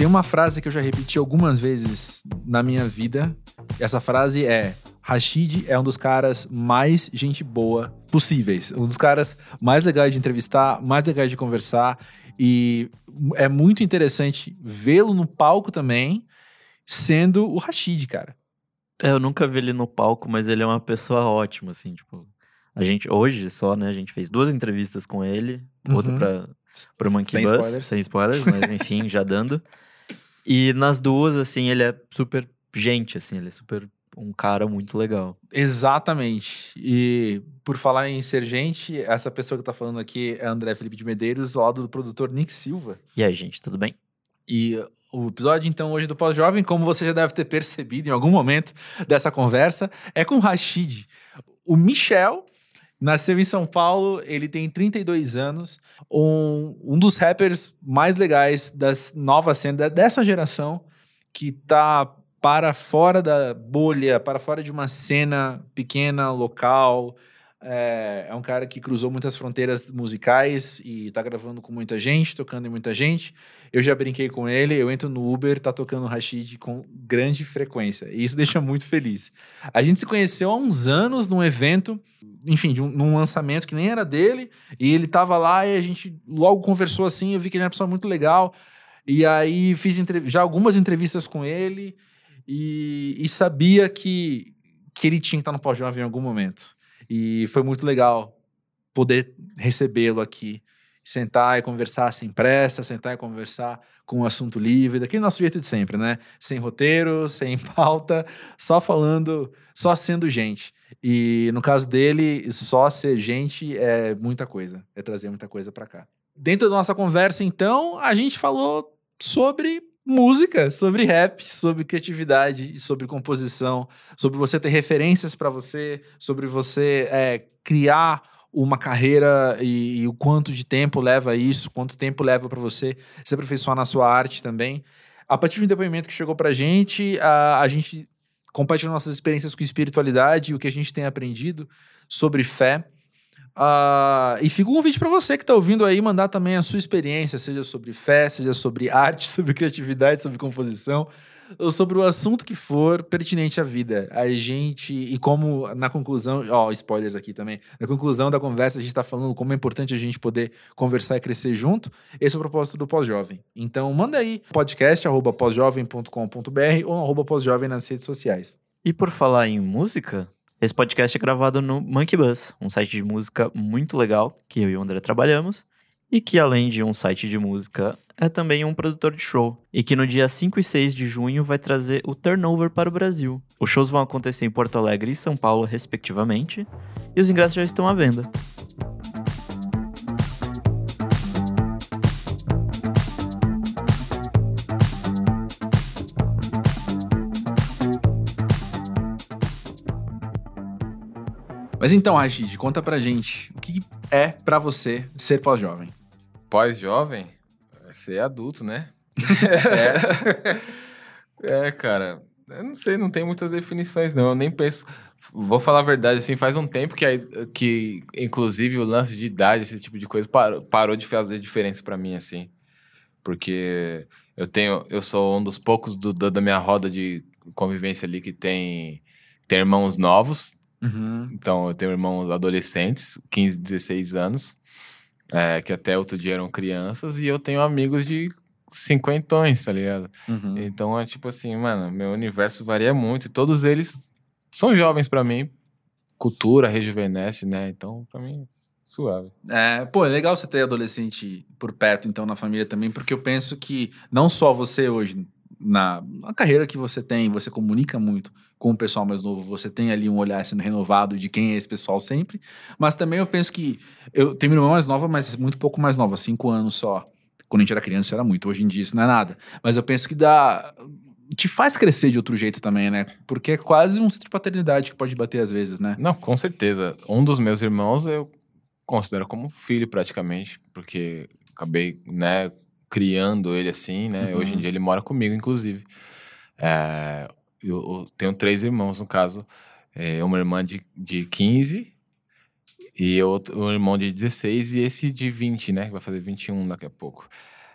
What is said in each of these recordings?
Tem uma frase que eu já repeti algumas vezes na minha vida. Essa frase é: Rashid é um dos caras mais gente boa possíveis. Um dos caras mais legais de entrevistar, mais legais de conversar. E é muito interessante vê-lo no palco também, sendo o Rashid, cara. É, eu nunca vi ele no palco, mas ele é uma pessoa ótima, assim, tipo. A gente, hoje só, né, a gente fez duas entrevistas com ele, uhum. outra pra, pro Monkey sem Bus, spoilers. sem spoilers, mas enfim, já dando. E nas duas, assim, ele é super gente, assim, ele é super um cara muito legal. Exatamente. E por falar em ser gente, essa pessoa que tá falando aqui é André Felipe de Medeiros, ao lado do produtor Nick Silva. E aí, gente, tudo bem? E o episódio, então, hoje do Pós-Jovem, como você já deve ter percebido em algum momento dessa conversa, é com o Rashid. O Michel nasceu em São Paulo, ele tem 32 anos, um, um dos rappers mais legais das novas cenas, dessa geração, que tá para fora da bolha, para fora de uma cena pequena, local. É, é, um cara que cruzou muitas fronteiras musicais e tá gravando com muita gente, tocando em muita gente. Eu já brinquei com ele, eu entro no Uber, tá tocando Rashid com grande frequência. E isso deixa muito feliz. A gente se conheceu há uns anos num evento, enfim, de um, num lançamento que nem era dele, e ele tava lá e a gente logo conversou assim, eu vi que ele era uma pessoa muito legal. E aí fiz já algumas entrevistas com ele e, e sabia que, que ele tinha que estar no pós-jovem em algum momento. E foi muito legal poder recebê-lo aqui, sentar e conversar sem pressa, sentar e conversar com um assunto livre, daquele nosso jeito de sempre, né? Sem roteiro, sem pauta, só falando, só sendo gente. E no caso dele, só ser gente é muita coisa, é trazer muita coisa para cá. Dentro da nossa conversa, então, a gente falou sobre música, sobre rap, sobre criatividade, sobre composição, sobre você ter referências para você, sobre você é, criar uma carreira e, e, o quanto de tempo leva isso, quanto tempo leva para você se aperfeiçoar na sua arte também. A partir do depoimento que chegou gente, a, a gente compartilha nossas experiências com espiritualidade e o que a gente tem aprendido sobre fé. Uh, e fica um convite para você que está ouvindo aí mandar também a sua experiência, seja sobre fé, seja sobre arte, sobre criatividade, sobre composição, ou sobre o assunto que for pertinente à vida. A gente, e como na conclusão, ó, spoilers aqui também, na conclusão da conversa a gente está falando como é importante a gente poder conversar e crescer junto, esse é o propósito do Pós-Jovem. Então manda aí, podcast, arroba pós-jovem.com.br ou arroba pós-jovem nas redes sociais. E por falar em música, esse podcast é gravado no Monkey Bus, um site de música muito legal que eu e o André trabalhamos, e que além de um site de música, é também um produtor de show, e que no dia 5 e 6 de junho vai trazer o Turnover para o Brasil. Os shows vão acontecer em Porto Alegre e São Paulo, respectivamente, e os ingressos já estão à venda. Mas então, Rashid, conta pra gente, o que é para você ser pós-jovem? Pós-jovem? É ser adulto, né? é. é, cara, eu não sei, não tem muitas definições, não. Eu nem penso. Vou falar a verdade, assim, faz um tempo que, que inclusive, o lance de idade, esse tipo de coisa, parou, parou de fazer diferença para mim, assim. Porque eu tenho. Eu sou um dos poucos do, da minha roda de convivência ali que tem, tem irmãos novos, Uhum. Então, eu tenho irmãos adolescentes, 15, 16 anos, é, que até outro dia eram crianças, e eu tenho amigos de cinquentões, tá ligado? Uhum. Então, é tipo assim, mano, meu universo varia muito, e todos eles são jovens para mim, cultura rejuvenesce, né? Então, para mim, suave. É, pô, é legal você ter adolescente por perto, então, na família também, porque eu penso que não só você hoje, na, na carreira que você tem, você comunica muito com o pessoal mais novo, você tem ali um olhar sendo renovado de quem é esse pessoal sempre. Mas também eu penso que. Eu tenho uma irmã mais nova, mas muito pouco mais nova, cinco anos só. Quando a gente era criança era muito, hoje em dia isso não é nada. Mas eu penso que dá. Te faz crescer de outro jeito também, né? Porque é quase um centro de paternidade que pode bater às vezes, né? Não, com certeza. Um dos meus irmãos eu considero como filho praticamente, porque acabei, né, criando ele assim, né? Uhum. Hoje em dia ele mora comigo, inclusive. É, eu, eu tenho três irmãos, no caso. É, uma irmã de, de 15 e outro, um irmão de 16 e esse de 20, né? Que vai fazer 21 daqui a pouco.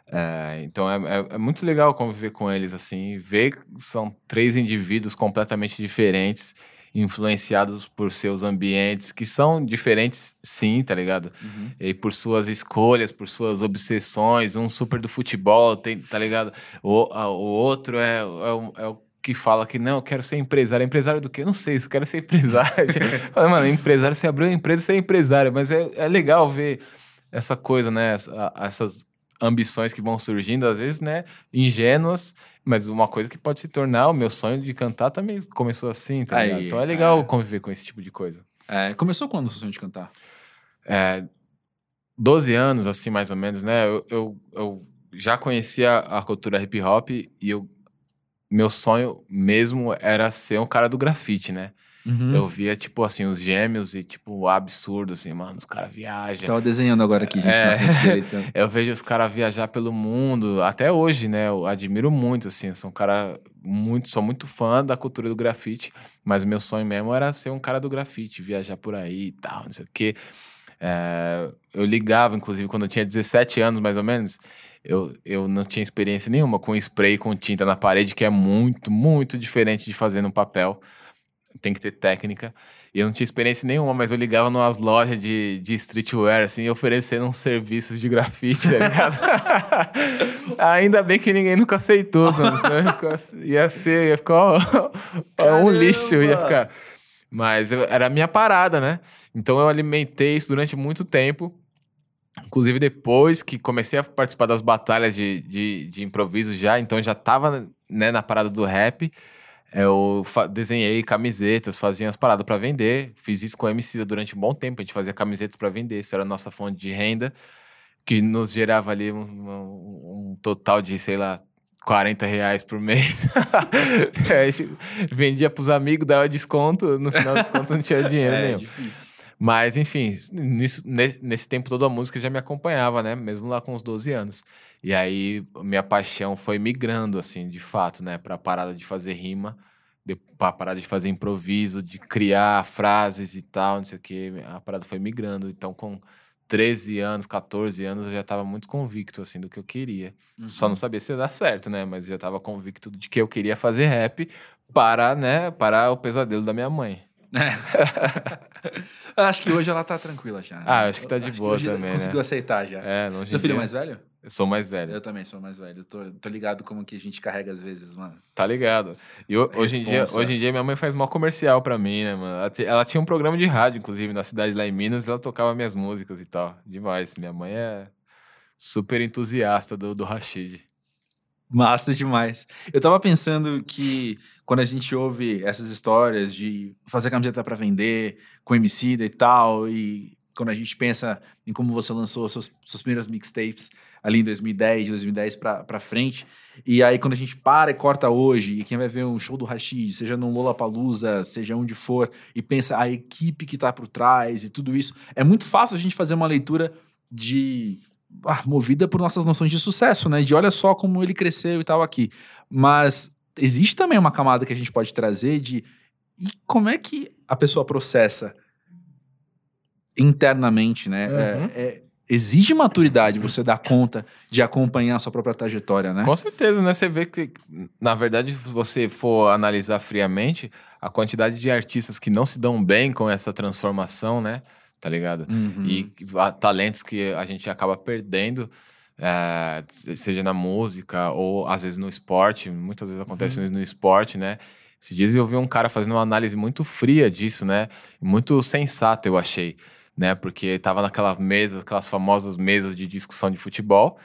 É, então é, é, é muito legal conviver com eles assim, ver que são três indivíduos completamente diferentes influenciados por seus ambientes, que são diferentes, sim, tá ligado? Uhum. E por suas escolhas, por suas obsessões. Um super do futebol, tem, tá ligado? O, a, o outro é, é, é o que fala que não, eu quero ser empresário. Empresário do quê? Eu não sei, eu quero ser empresário. Fala, Mano, empresário, você abriu uma empresa, você é empresário. Mas é, é legal ver essa coisa, né? Essa, essas ambições que vão surgindo, às vezes, né? Ingênuas, mas uma coisa que pode se tornar o meu sonho de cantar também começou assim, tá Aí, ligado? Então é legal é. conviver com esse tipo de coisa. É, começou quando o seu sonho de cantar? É, 12 anos, assim, mais ou menos, né? Eu, eu, eu já conhecia a cultura hip hop e eu, meu sonho mesmo era ser um cara do grafite, né? Uhum. Eu via, tipo, assim, os gêmeos e, tipo, absurdo, assim, mano, os caras viajam. Tava desenhando agora aqui, gente, É. na frente dele. Então. Eu vejo os caras viajar pelo mundo, até hoje, né? Eu admiro muito, assim. Eu sou um cara muito, sou muito fã da cultura do grafite, mas meu sonho mesmo era ser um cara do grafite, viajar por aí e tal, não sei o quê. É, eu ligava, inclusive, quando eu tinha 17 anos, mais ou menos, eu, eu não tinha experiência nenhuma com spray com tinta na parede, que é muito, muito diferente de fazer no papel. Tem que ter técnica. E eu não tinha experiência nenhuma, mas eu ligava numas lojas de, de streetwear, assim, oferecendo uns serviços de grafite, tá ligado? Ainda bem que ninguém nunca aceitou, senão ia ficar- ia ser, ia ficar ó, um lixo, ia ficar. Mas eu- era a minha parada, né? Então eu alimentei isso durante muito tempo. Inclusive depois que comecei a participar das batalhas de, de, de improviso já, então já tava né, na parada do rap. Eu desenhei camisetas, fazia as paradas pra vender. Fiz isso com a MC durante um bom tempo. A gente fazia camisetas pra vender. Isso era a nossa fonte de renda, que nos gerava ali um, um- um total de, sei lá, 40 reais por mês. É, vendia pros amigos, dava desconto. No final das contas, não tinha dinheiro É, nenhum. difícil. Mas, enfim, nisso, ne- nesse tempo todo a música já me acompanhava, né? Mesmo lá com os 12 anos. E aí, minha paixão foi migrando, assim, de fato, né? Pra parada de fazer rima, de, pra parada de fazer improviso, de criar frases e tal, não sei o quê. A parada foi migrando. Então, com 13 anos, 14 anos, eu já tava muito convicto, assim, do que eu queria. Só não sabia se ia dar certo, né? Mas eu já tava convicto de que eu queria fazer rap para, né? Para o pesadelo da minha mãe. Acho que hoje ela tá tranquila já. né? Ah, acho que tá de que boa também, Conseguiu né? aceitar já. É, não, Seu filho é mais velho? Eu sou mais velho. Eu também sou mais velho. Tô, tô ligado como que a gente carrega às vezes, mano. Tá ligado? E ho- hoje em, dia, hoje em dia minha mãe faz mó comercial pra mim, né, mano? Ela, ela tinha um programa de rádio, inclusive, na cidade lá em Minas, ela tocava minhas músicas e tal. Demais. Minha mãe é super entusiasta do, do Rashid. Massa demais. Eu tava pensando que quando a gente ouve essas histórias de fazer camiseta pra vender, com MC e tal, e quando a gente pensa em como você lançou seus, suas primeiras mixtapes ali em 2010, 2010 pra, pra frente, e aí quando a gente para e corta hoje, e quem vai ver um show do Rashid, seja no Lollapalooza, seja onde for, e pensa a equipe que tá por trás e tudo isso, é muito fácil a gente fazer uma leitura de ah, movida por nossas noções de sucesso, né? De olha só como ele cresceu e tal aqui. Mas existe também uma camada que a gente pode trazer de e como é que a pessoa processa internamente, né? É- Uhum. é- exige maturidade você dar conta de acompanhar a sua própria trajetória, né? Com certeza, né? Você vê que, na verdade, se você for analisar friamente, a quantidade de artistas que não se dão bem com essa transformação, né? Tá ligado? Uhum. e há talentos que a gente acaba perdendo, é, se- seja na música ou às vezes no esporte, muitas vezes acontece Uhum. no esporte, né? Esses dias eu vi um cara fazendo uma análise muito fria disso, né? Muito sensata, eu achei, né? Porque tava naquela mesa, aquelas famosas mesas de discussão de futebol,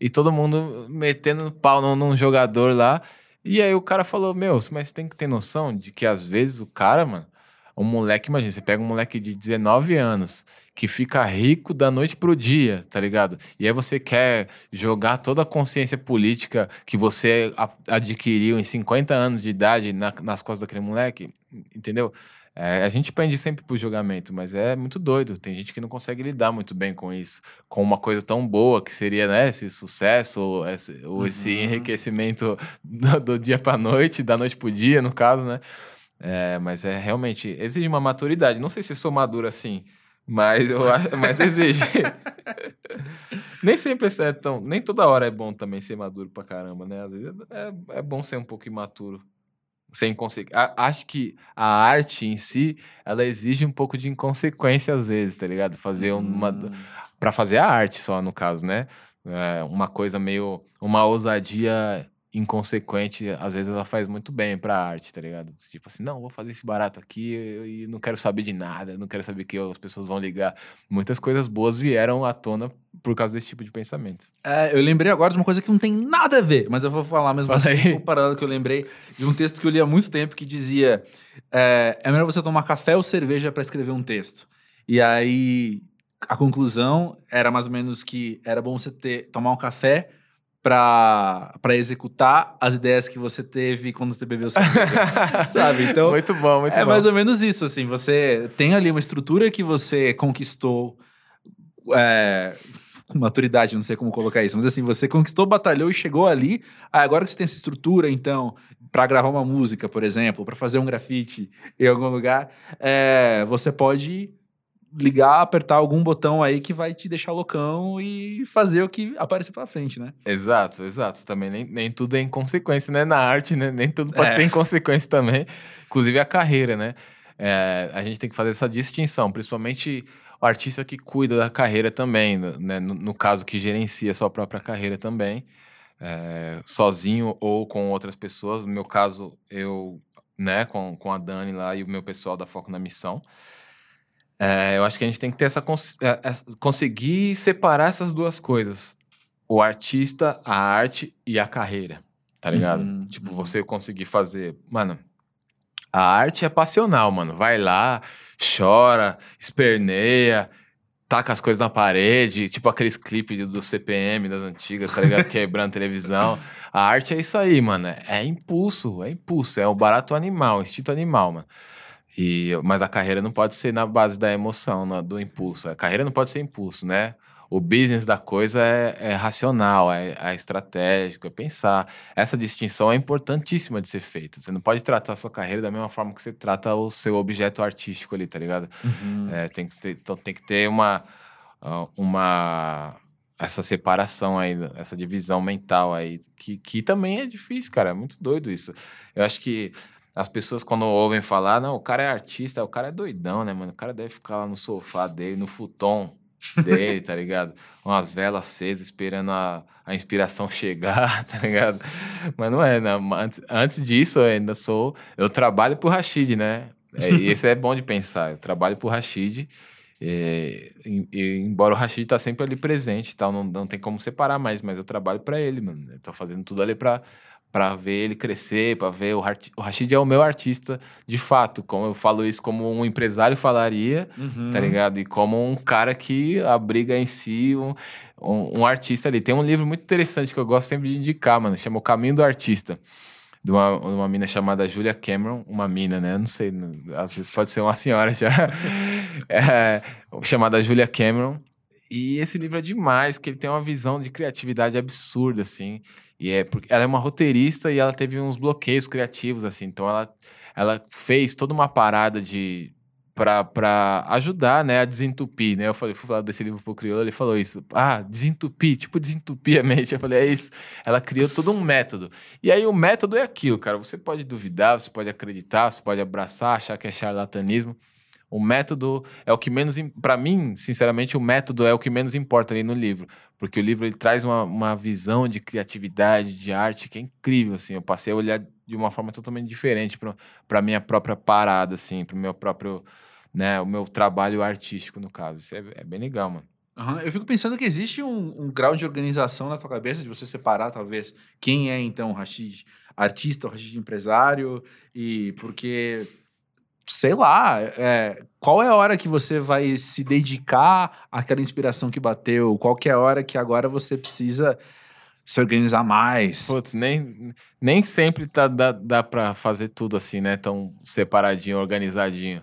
e todo mundo metendo pau num, num jogador lá. E aí o cara falou: Meu, mas você tem que ter noção de que às vezes o cara, mano, um moleque, imagina, você pega um moleque de 19 anos que fica rico da noite pro dia, tá ligado? E aí você quer jogar toda a consciência política que você adquiriu em 50 anos de idade na- nas costas daquele moleque, entendeu? É, a gente pende sempre pro julgamento, mas é muito doido. Tem gente que não consegue lidar muito bem com isso, com uma coisa tão boa que seria né, esse sucesso, ou esse, ou esse Uhum. enriquecimento do, do dia pra noite, da noite pro dia, no caso, né? É, mas é realmente exige uma maturidade. Não sei se sou maduro assim, Mas, eu, mas exige. nem sempre é tão. Nem toda hora é bom também ser maduro pra caramba, né? Às vezes é, é bom ser um pouco imaturo. Sem conseguir. Acho que a arte em si, ela exige um pouco de inconsequência às vezes, tá ligado? Fazer uma. Hum. Pra fazer a arte só, no caso, né? É, uma coisa meio. Uma ousadia inconsequente, às vezes ela faz muito bem pra arte, tá ligado? Tipo assim, não, vou fazer esse barato aqui e não quero saber de nada, não quero saber que as pessoas vão ligar. Muitas coisas boas vieram à tona por causa desse tipo de pensamento. É, eu lembrei agora de uma coisa que não tem nada a ver, mas eu vou falar mesmo Fala assim, aí. paralelo que eu lembrei de um texto que eu li há muito tempo que dizia: é, é melhor você tomar café ou cerveja para escrever um texto. E aí a conclusão era mais ou menos que era bom você ter, tomar um café para executar as ideias que você teve quando você bebeu cerveja. Sabe? Então, muito bom, muito é bom. mais ou menos isso, assim. Você tem ali uma estrutura que você conquistou é, com maturidade, não sei como colocar isso, mas assim, você conquistou, batalhou e chegou ali. Ah, agora que você tem essa estrutura, então, para gravar uma música, por exemplo, para fazer um grafite em algum lugar, é, você pode ligar, apertar algum botão aí que vai te deixar loucão e fazer o que aparecer pela frente, né? Exato, exato. Também nem, nem tudo é inconsequência, né? Na arte, né? Nem tudo pode É. ser inconsequência também. Inclusive a carreira, né? É, a gente tem que fazer essa distinção, principalmente o artista que cuida da carreira também, né? No, no caso que gerencia a sua própria carreira também, é, sozinho ou com outras pessoas. No meu caso, eu, né, com, com a Dani lá e o meu pessoal da Foco na Missão. É, eu acho que a gente tem que ter essa cons- é, é, conseguir separar essas duas coisas o artista, a arte e a carreira, tá ligado? Uhum, tipo, uhum. você conseguir fazer. Mano, a arte é passional, mano. Vai lá, chora, esperneia, taca as coisas na parede, tipo aqueles clipes do CPM das antigas, tá ligado? Quebrando televisão. A arte é isso aí, mano. É impulso, é impulso. É o barato animal, instinto animal, mano. E, mas a carreira não pode ser na base da emoção, na- do impulso. A carreira não pode ser impulso, né? O business da coisa é, é racional, é, é estratégico, é pensar. Essa distinção é importantíssima de ser feita. Você não pode tratar a sua carreira da mesma forma que você trata o seu objeto artístico ali, tá ligado? É, tem que ter, então tem que ter uma, ah, uma essa separação aí, essa divisão mental aí, que, que também é difícil, cara. É muito doido isso. Eu acho que as pessoas, quando ouvem falar, não, o cara é artista, o cara é doidão, né, mano? O cara deve ficar lá no sofá dele, no futon dele, tá ligado? Com as velas acesas, esperando a, a inspiração chegar, tá ligado? Mas não é, né? Antes, antes disso, eu ainda sou. Eu trabalho pro Rashid, né? É, esse é bom de pensar. Eu trabalho pro Rashid. é, e- embora o Rashid tá sempre ali presente tal, não, não tem como separar mais, mas eu trabalho pra ele, mano. Eu tô fazendo tudo ali pra, pra ver ele crescer, pra ver. O, o Rashid é o meu artista de fato. Como eu falo isso como um empresário falaria, Uhum. tá ligado? E como um cara que abriga em si um, um, um artista ali. Tem um livro muito interessante que eu gosto sempre de indicar, mano. Chama O Caminho do Artista. De uma, de uma mina chamada Julia Cameron. Uma mina, né? Não sei, às vezes pode ser uma senhora já. É, chamada Julia Cameron. E esse livro é demais, que ele tem uma visão de criatividade absurda, assim. E é porque ela é uma roteirista e ela teve uns bloqueios criativos, assim. Então ela, ela fez toda uma parada de pra ajudar, né, a desentupir, né? Eu falei, fui falar desse livro pro crioulo, ele falou isso. Ah, desentupir, tipo desentupir a mente. Eu falei, é isso. Ela criou todo um método. E aí o método é aquilo, cara. Você pode duvidar, você pode acreditar, você pode abraçar, achar que é charlatanismo. O método é o que menos. para mim, sinceramente, o método é o que menos importa ali no livro. Porque o livro ele traz uma, uma visão de criatividade, de arte, que é incrível, assim. Eu passei a olhar de uma forma totalmente diferente para minha própria parada, assim, para o meu próprio. Né, o meu trabalho artístico, no caso. Isso é, é bem legal, mano. Aham, Eu fico pensando que existe um, um grau de organização na tua cabeça de você separar, talvez, quem é então o Rashid artista, o Rashid empresário, e porque, sei lá, é, qual é a hora que você vai se dedicar àquela inspiração que bateu? Qual que é a hora que agora você precisa se organizar mais? Putz, nem, nem sempre tá, dá, dá pra fazer tudo assim, né? Tão separadinho, organizadinho,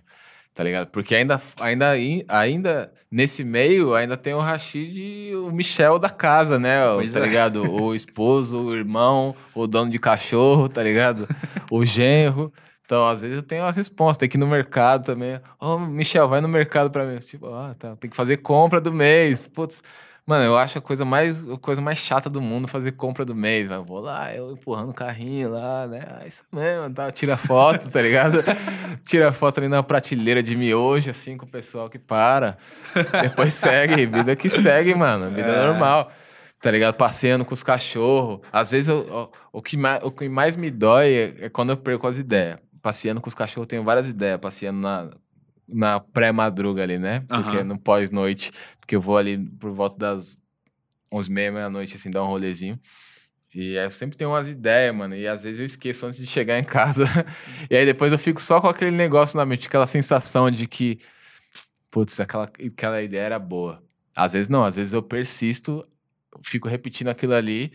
tá ligado? Porque ainda, ainda, ainda nesse meio, ainda tem o Rashid e o Michel da casa, né? O- tá é. ligado? O esposo, o irmão, o dono de cachorro, tá ligado? O genro. Então, às vezes eu tenho as respostas. Tem que ir no mercado também. Ô, Michel, vai no mercado pra mim. Tipo, ah, tá. Tem que fazer compra do mês. Putz. Mano, eu acho a coisa mais, a coisa mais chata do mundo fazer compra do mês. Eu vou lá, eu empurrando o carrinho lá, né? Ah, isso mesmo, tá? tira foto, tá ligado? tira foto ali na prateleira de miojo, assim, com o pessoal que para. Depois segue, vida que segue, mano. Vida é. normal. Tá ligado? Passeando com os cachorros. Às vezes eu, o, o, que mais, o que mais me dói é, é quando eu perco as ideias. Passeando com os cachorros, eu tenho várias ideias. Passeando na, na pré-madruga ali, né? Porque uhum. no pós-noite, porque eu vou ali por volta das 11 meia, meia-noite, assim, dar um rolezinho. E eu sempre tenho umas ideias, mano, e às vezes eu esqueço antes de chegar em casa. e aí depois eu fico só com aquele negócio na mente, aquela sensação de que, putz, aquela, aquela ideia era boa. Às vezes não, às vezes eu persisto, fico repetindo aquilo ali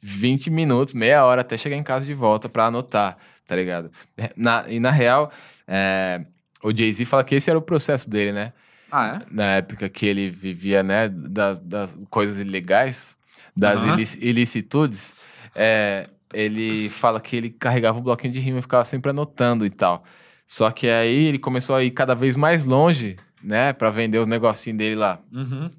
20 minutos, meia hora até chegar em casa de volta para anotar, tá ligado? Na, e na real, é, o Jay-Z fala que esse era o processo dele, né? Ah, é? Na época que ele vivia, né, das, das coisas ilegais, das uhum. ilic ilicitudes, é, ele fala que ele carregava um bloquinho de rima e ficava sempre anotando e tal. Só que aí ele começou a ir cada vez mais longe, né, para vender os negocinhos dele lá. Uhum.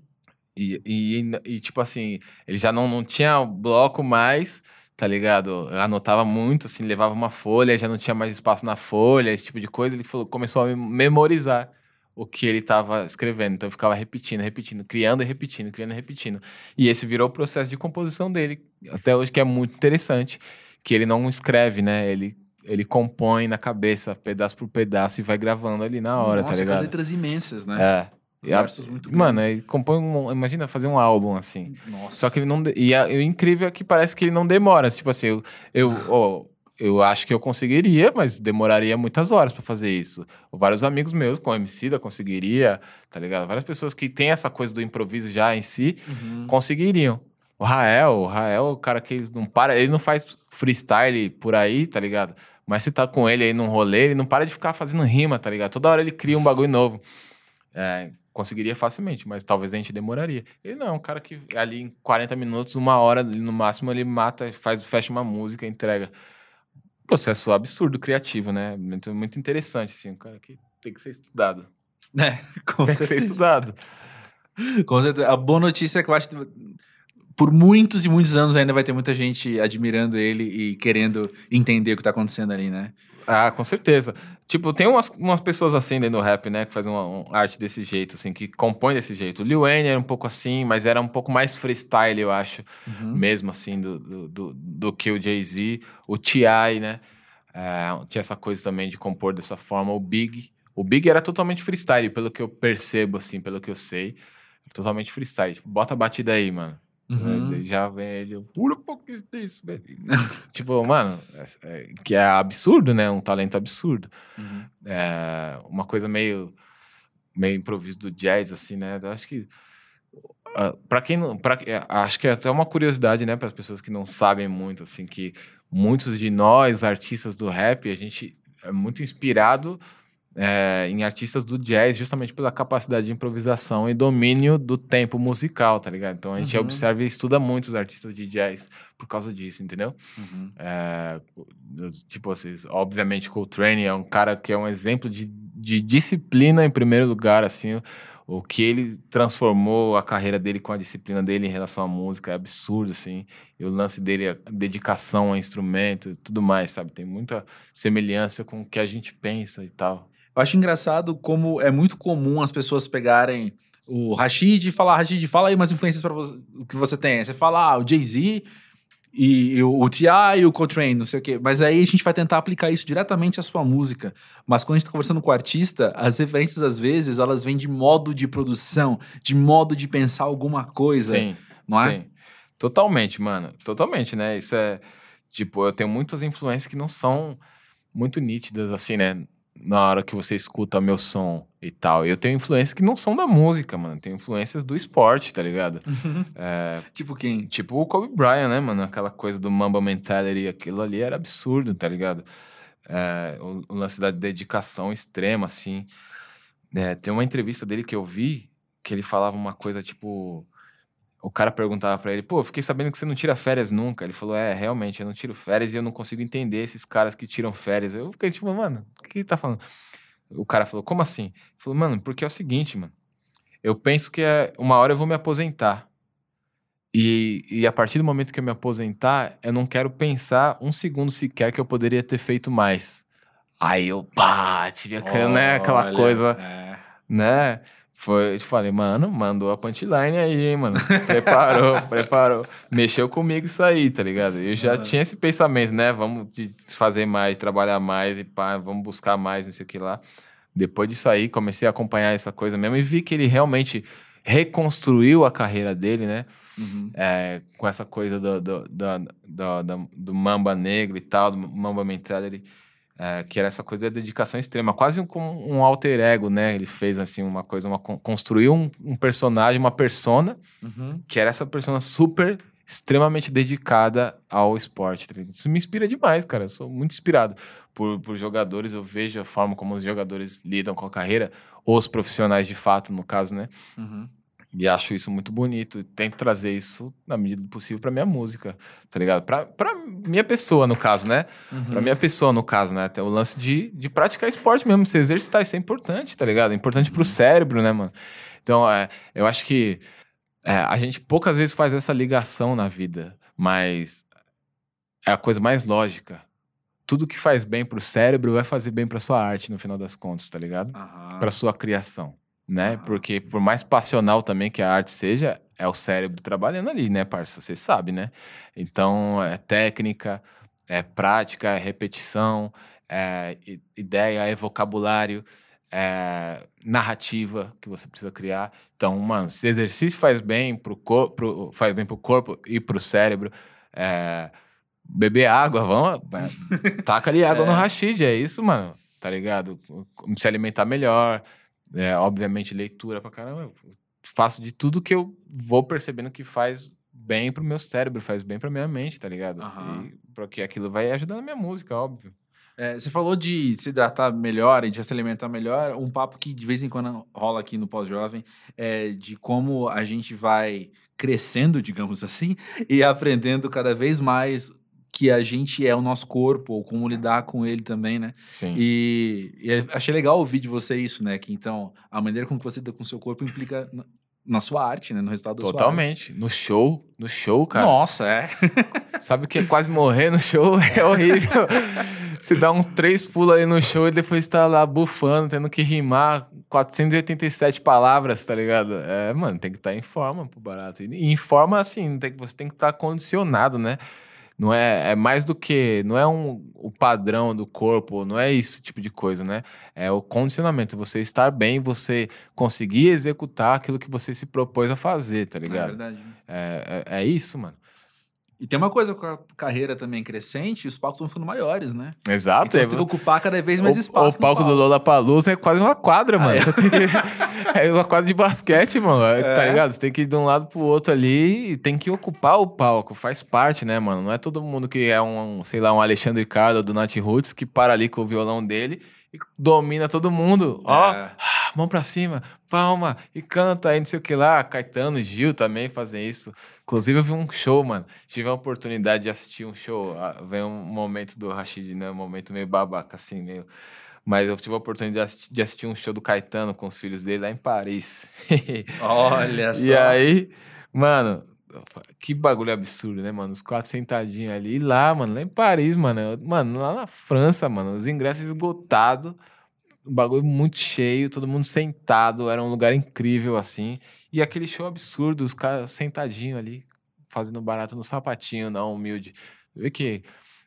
E, e, e, tipo assim, ele já não, não tinha bloco mais tá ligado? Anotava muito, assim, levava uma folha, já não tinha mais espaço na folha, esse tipo de coisa. Ele falou, começou a memorizar o que ele estava escrevendo. Então eu ficava repetindo, repetindo, criando e repetindo, criando e repetindo. E esse virou o processo de composição dele, até hoje, que é muito interessante. Que ele não escreve, né? Ele, ele compõe na cabeça, pedaço por pedaço, e vai gravando ali na hora, tá Nossa, tá ligado? letras imensas, né? É. Versos muito grandes. Mano, ele compõe um, Imagina fazer um álbum assim. Nossa. Só que ele não. E, a, e o incrível é que parece que ele não demora. Tipo assim, eu, eu, oh, eu acho que eu conseguiria, mas demoraria muitas horas para fazer isso. Vários amigos meus com MC da conseguiria, tá ligado? Várias pessoas que têm essa coisa do improviso já em si uhum. conseguiriam. O Rael, o Rael, o cara que não para, ele não faz freestyle por aí, tá ligado? Mas se tá com ele aí num rolê, ele não para de ficar fazendo rima, tá ligado? Toda hora ele cria um bagulho novo. É, conseguiria facilmente, mas talvez a gente demoraria. Ele não é um cara que ali em 40 minutos, uma hora no máximo, ele mata, faz, fecha uma música, entrega. Processo absurdo, criativo, né? Muito, muito interessante, assim, um cara que tem que ser estudado. É, com tem certeza. que ser estudado. Com certeza. A boa notícia é que eu acho que por muitos e muitos anos ainda vai ter muita gente admirando ele e querendo entender o que tá acontecendo ali, né? Ah, com certeza. Tipo, tem umas, umas pessoas assim dentro do rap, né? Que fazem uma, arte desse jeito, assim, que compõem desse jeito. O Lil Wayne era um pouco assim, mas era um pouco mais freestyle, eu acho. Uhum. Mesmo assim, do, do, do, do, que o Jay-Z. O T.I., né? É, tinha essa coisa também de compor dessa forma. O Big. O Big era totalmente freestyle, pelo que eu percebo, assim, pelo que eu sei. Totalmente freestyle. Tipo, bota a batida aí, mano. Uhum. Já vem ele, pura pouco disso, velho. tipo, mano, é, é, que é absurdo, né? Um talento absurdo. Uhum. É, uma coisa meio, meio improviso do jazz, assim, né? Eu acho que. Uh, para quem não. Pra, é, acho que é até uma curiosidade, né, para as pessoas que não sabem muito, assim, que muitos de nós, artistas do rap, a gente é muito inspirado é, em artistas do jazz, justamente pela capacidade de improvisação e domínio do tempo musical, tá ligado? Então a gente uhum. observa e estuda muito os artistas de jazz por causa disso, entendeu? Uhum. É, tipo, vocês, obviamente, Coltrane é um cara que é um exemplo de, de disciplina em primeiro lugar, assim. O que ele transformou a carreira dele com a disciplina dele em relação à música é absurdo, assim. E o lance dele, a dedicação ao instrumento e tudo mais, sabe? Tem muita semelhança com o que a gente pensa e tal. Eu acho engraçado como é muito comum as pessoas pegarem o Rashid e falar, Rashid, fala aí umas influências para que você tem. você fala, ah, o Jay-Z e, e, o, o T.I. e o Coltrane, não sei o quê. Mas aí a gente vai tentar aplicar isso diretamente à sua música. Mas quando a gente tá conversando com o artista, as referências, às vezes, elas vêm de modo de produção, de modo de pensar alguma coisa. Sim, não é? Sim. Totalmente, mano. Totalmente, né? Isso é... Tipo, eu tenho muitas influências que não são muito nítidas, assim, né? Na hora que você escuta meu som e tal. Eu tenho influências que não são da música, mano. Tenho influências do esporte, tá ligado? É, tipo quem? Tipo o Kobe Bryant, né, mano? Aquela coisa do Mamba Mentality, aquilo ali era absurdo, tá ligado? É, o, o, lance da dedicação extrema, assim. É, tem uma entrevista dele que eu vi que ele falava uma coisa tipo. O cara perguntava pra ele, pô, eu fiquei sabendo que você não tira férias nunca. Ele falou, é, realmente, eu não tiro férias e eu não consigo entender esses caras que tiram férias. Eu fiquei tipo, mano, o que ele tá falando? O cara falou, como assim? Ele falou, mano, porque é o seguinte, mano. Eu penso que é, uma hora eu vou me aposentar. E, e a partir do momento que eu me aposentar, eu não quero pensar um segundo sequer que eu poderia ter feito mais. Aí eu, pá, tive aquela, né, aquela coisa, é. né? Foi, falei, mano, mandou a punchline aí, hein, mano. Preparou, preparou. Mexeu comigo isso aí, tá ligado? Eu já Aham. tinha esse pensamento, né? Vamos fazer mais, trabalhar mais e pá, vamos buscar mais, não sei o que lá. Depois disso aí, comecei a acompanhar essa coisa mesmo e vi que ele realmente reconstruiu a carreira dele, né? Uhum. É, com essa coisa do, do, do, do, do- do Mamba Negro e tal, do Mamba Mentality, é, que era essa coisa da dedicação extrema, quase um, como um alter ego, né? Ele fez assim uma coisa, uma, con- construiu um, um personagem, uma persona, Uhum. que era essa persona super, extremamente dedicada ao esporte. tá? Isso me inspira demais, cara. Eu sou muito inspirado por, por jogadores, eu vejo a forma como os jogadores lidam com a carreira, os profissionais de fato, no caso, né? Uhum. E acho isso muito bonito. e Tento trazer isso, na medida do possível, pra minha música, tá ligado? Pra, pra minha pessoa, no caso, né? Uhum. Pra minha pessoa, no caso, né? Tem o lance de, de praticar esporte mesmo, se exercitar. Isso é importante, tá ligado? É importante pro cérebro, né, mano? Então, é, eu acho que é, a gente poucas vezes faz essa ligação na vida, mas é a coisa mais lógica. Tudo que faz bem pro cérebro vai fazer bem pra sua arte, no final das contas, tá ligado? Aham. para sua criação, né? Porque por mais passional também que a arte seja, é o cérebro trabalhando ali, né, parça? Você sabe, né? Então, é técnica, é prática, é repetição, é ideia, é vocabulário, é narrativa que você precisa criar. Então, mano, se exercício faz bem pro corpo, faz bem pro corpo e pro cérebro, é, beber água, vamos, é, taca ali água no Rashid, é isso, mano, tá ligado? Se alimentar melhor, é, obviamente leitura pra caramba. Eu faço de tudo que eu vou percebendo que faz bem pro meu cérebro, faz bem pra minha mente, tá ligado? Aham. E porque aquilo vai ajudar na minha música, óbvio. É, você falou de se hidratar melhor e de se alimentar melhor. Um papo que de vez em quando rola aqui no Pós-Jovem é de como a gente vai crescendo, digamos assim, e aprendendo cada vez mais que a gente é o nosso corpo, ou como lidar com ele também, né? Sim. E, e é- achei legal ouvir de você isso, né? Que então a maneira como você lida com o seu corpo implica na, sua arte, né? No resultado da sua arte. Totalmente. No show, no show, cara. Nossa, é. Sabe o que é quase morrer no show? É horrível. Você dá uns três pulos aí no show e depois tá lá bufando, tendo que rimar 487 palavras, tá ligado? É, mano, tem que estar em forma pro barato. E em forma, assim, tem, você tem que estar condicionado, né? Não é, é mais do que. Não é um, o padrão do corpo, não é isso tipo de coisa, né? É o condicionamento. Você estar bem, você conseguir executar aquilo que você se propôs a fazer, tá É ligado? verdade. É, é, é isso, mano. E tem uma coisa com a carreira também crescente, os palcos vão ficando maiores, né? Exato. Então é- você tem que ocupar cada vez mais o, espaço. O palco do Lola Palusa é quase uma quadra, mano. Ah, é? É uma quadra de basquete, mano. é, Tá É? ligado? Você tem que ir de um lado pro outro ali e tem que ocupar o palco. Faz parte, né, mano? Não é todo mundo que é um, sei lá, um Alexandre Carlo do Nat Roots que para ali com o violão dele e domina todo mundo. Ó, É. mão pra cima, palma e canta aí, não sei o que lá. Caetano, Gil também fazem isso. Inclusive, eu vi um show, mano. Tive a oportunidade de assistir um show. Ah, Vem um momento do Rashid, né? Um momento meio babaca, assim, meio. Mas eu tive a oportunidade de assistir, de assistir um show do Caetano com os filhos dele lá em Paris. Olha só. e aí, mano, que bagulho absurdo, né, mano? Os quatro sentadinhos ali. E lá, mano, lá em Paris, mano. Mano, lá na França, mano, os ingressos esgotados. Um bagulho muito cheio, todo mundo sentado. Era um lugar incrível, assim. E aquele show absurdo, os caras sentadinhos ali, fazendo barato no sapatinho, não humilde. Vê que.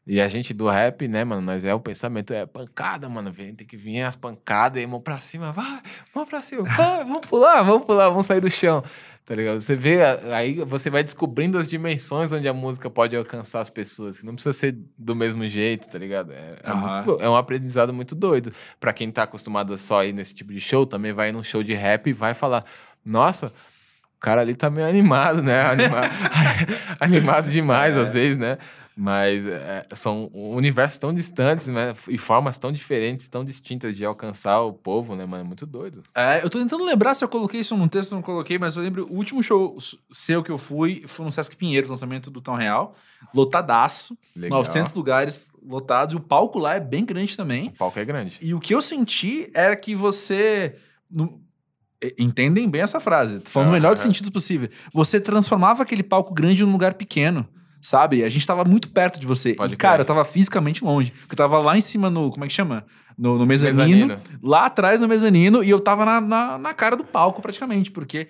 E a gente do rap, né, mano? Nós é o pensamento, é pancada, mano. Vem, tem que vir as pancadas e mão pra cima, vai, mão pra cima, vai, vamos pular, vamos pular, vamos sair do chão. Tá ligado? Você vê, a- aí você vai descobrindo as dimensões onde a música pode alcançar as pessoas. Que não precisa ser do mesmo jeito, tá ligado? É, é, muito- é um aprendizado muito doido. Pra quem tá acostumado a só ir nesse tipo de show, também vai num show de rap e vai falar: Nossa, o cara ali tá meio animado, né? Anima- animado demais É. às vezes, né? Mas é, são universos tão distantes, né? E formas tão diferentes, tão distintas de alcançar o povo, né, mano? É muito doido. É, eu tô tentando lembrar se eu coloquei isso num texto ou não coloquei, mas eu lembro o último show seu que eu fui foi no Sesc Pinheiros, lançamento do Tão Real. Lotadaço. Legal. 900 lugares lotados. E o palco lá é bem grande também. O palco é grande. E o que eu senti era que você. no- Entendem bem essa frase. Falando no melhor Aham. sentidos possível. Você transformava aquele palco grande num lugar pequeno. Sabe? A gente tava muito perto de você. Pode e, cara, crer. eu tava fisicamente longe. Porque eu tava lá em cima no. Como é que chama? No, no mezanino, Mezanino. Lá atrás no mezanino. E eu tava na, na, na cara do palco, praticamente. Porque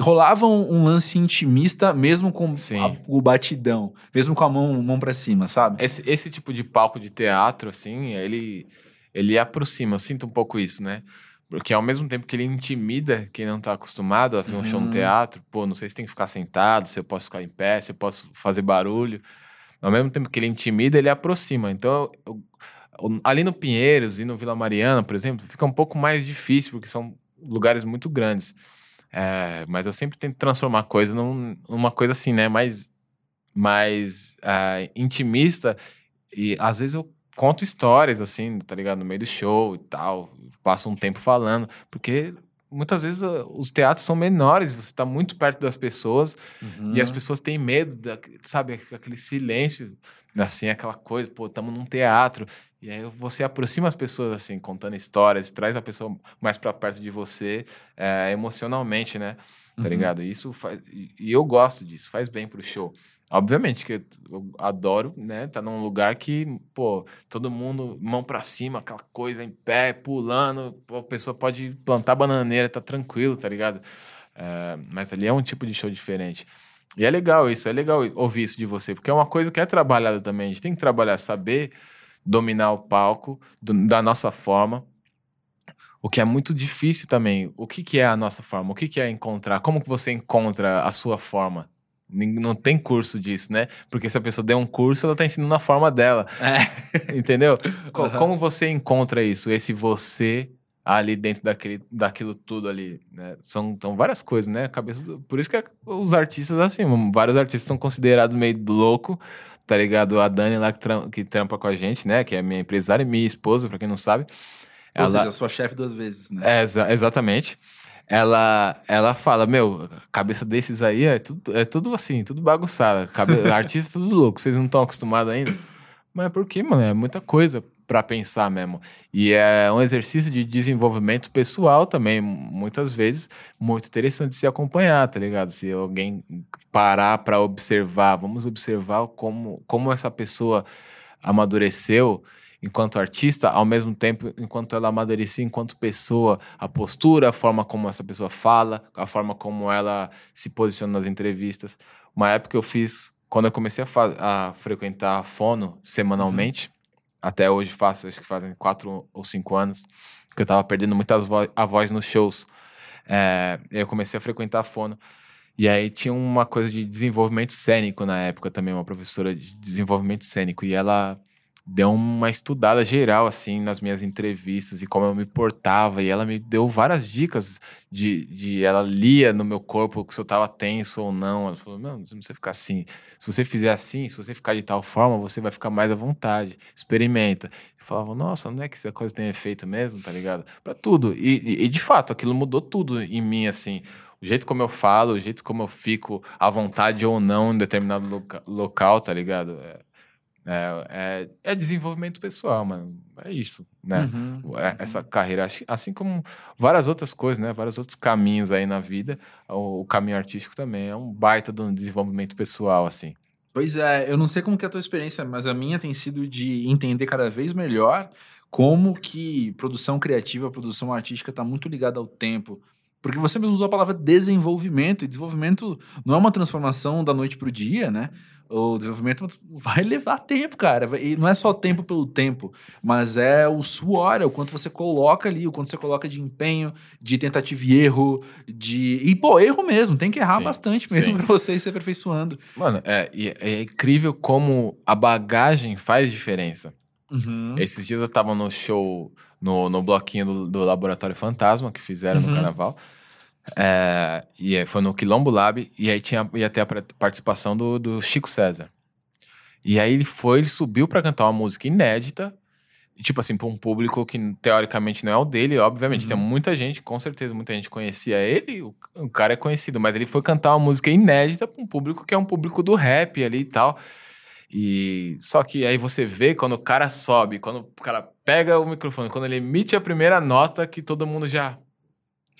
rolava um, um lance intimista, mesmo com a- o batidão. Mesmo com a mão, mão pra cima, sabe? Esse, esse tipo de palco de teatro, assim, ele, ele aproxima. Eu sinto um pouco isso, né? Porque ao mesmo tempo que ele intimida quem não tá acostumado a ver um show no Uhum. teatro, pô, não sei se tem que ficar sentado, se eu posso ficar em pé, se eu posso fazer barulho. Ao mesmo tempo que ele intimida, ele aproxima. Então, eu- eu- ali no Pinheiros e no Vila Mariana, por exemplo, fica um pouco mais difícil, porque são lugares muito grandes. É, mas eu sempre tento transformar a coisa num- numa coisa assim, né? Mais, mais ah, intimista. E às vezes eu conto histórias, assim, tá ligado? No meio do show e tal. Passo um tempo falando. Porque muitas vezes ah, os teatros são menores, você tá muito perto das pessoas e as pessoas têm medo, da, sabe? Aquele silêncio, assim, aquela coisa, pô, estamos num teatro. E aí você aproxima as pessoas, assim, contando histórias, traz a pessoa mais pra perto de você, é, emocionalmente, né? Tá Uhum. ligado? Isso faz. E eu gosto disso, faz bem pro show. Obviamente que eu adoro, né? Tá num lugar que, pô, todo mundo mão pra cima, aquela coisa em pé, pulando, pô, a pessoa pode plantar bananeira, tá tranquilo, tá ligado? É, mas ali é um tipo de show diferente. E é legal isso, é legal ouvir isso de você, porque é uma coisa que é trabalhada também. A gente tem que trabalhar, saber dominar o palco do- da nossa forma. O que é muito difícil também. O que, que é a nossa forma? O que, que é encontrar? Como que você encontra a sua forma? Não tem curso disso, né? Porque se a pessoa der um curso, ela tá ensinando a forma dela. É. Entendeu? Aham. Como você encontra isso? Esse você ali dentro daquele, daquilo tudo ali, né? São, são várias coisas, né? A cabeça do- Por isso que os artistas, assim, vários artistas estão considerados meio louco, tá ligado? A Dani lá que, tram- que trampa com a gente, né? Que é minha empresária e minha esposa, pra quem não sabe. Ou Ela- seja, sua chefe duas vezes, né? é, exa- exatamente. Ela, ela fala, meu, cabeça desses aí é tudo, é tudo assim, tudo bagunçado. Cabe, artista é tudo louco, vocês não estão acostumados ainda. Mas por quê, mano? É muita coisa pra pensar mesmo. E é um exercício de desenvolvimento pessoal também, muitas vezes, muito interessante se acompanhar, tá ligado? Se alguém parar pra observar, vamos observar como, como essa pessoa amadureceu enquanto artista, ao mesmo tempo enquanto ela amadurecia enquanto pessoa, a postura, a forma como essa pessoa fala, a forma como ela se posiciona nas entrevistas. Uma época eu fiz, quando eu comecei a, a frequentar a fono semanalmente, até hoje faço, acho que fazem quatro ou cinco anos, que eu tava perdendo muitas vo a voz nos shows. É, eu comecei a frequentar a fono. E aí tinha uma coisa de desenvolvimento cênico na época também, uma professora de desenvolvimento cênico. E ela deu uma estudada geral, assim, nas minhas entrevistas e como eu me portava. E ela me deu várias dicas de, de ela lia no meu corpo se eu tava tenso ou não. Ela falou, não, você não precisa ficar assim. Se você fizer assim, se você ficar de tal forma, você vai ficar mais à vontade. Experimenta. Eu falava, nossa, não é que essa coisa tem efeito mesmo, tá ligado? Pra tudo. E, e, e, de fato, aquilo mudou tudo em mim, assim. O jeito como eu falo, o jeito como eu fico à vontade ou não em determinado loca local, tá ligado? É, é, é, é desenvolvimento pessoal, mano. É isso, né? Uhum. É- Essa carreira, assim- assim como várias outras coisas, né? Vários outros caminhos aí na vida. O, o caminho artístico também é um baita um desenvolvimento pessoal, assim. Pois é, eu não sei como que é a tua experiência, mas a minha tem sido de entender cada vez melhor como que produção criativa, produção artística está muito ligada ao tempo. Porque você mesmo usou a palavra desenvolvimento, e desenvolvimento não é uma transformação da noite para o dia, né? O desenvolvimento vai levar tempo, cara. E não é só tempo pelo tempo, mas é o suor, é o quanto você coloca ali, o quanto você coloca de empenho, de tentativa e erro, de. E, pô, erro mesmo, tem que errar Sim, bastante mesmo para você ir se aperfeiçoando. Mano, é, é incrível como a bagagem faz diferença. Uhum. Esses dias eu tava no show, no, no bloquinho do, do Laboratório Fantasma, que fizeram Uhum. no carnaval. É, e aí foi no Quilombo Lab, e aí tinha, ia ter a participação do, do Chico César. E aí ele foi, ele subiu pra cantar uma música inédita, tipo assim, pra um público que teoricamente não é o dele, obviamente. Uhum. Tem muita gente, com certeza, muita gente conhecia ele, o, o cara é conhecido, mas ele foi cantar uma música inédita pra um público que é um público do rap ali e tal. E só que aí você vê quando o cara sobe, quando o cara pega o microfone, quando ele emite a primeira nota, que todo mundo já.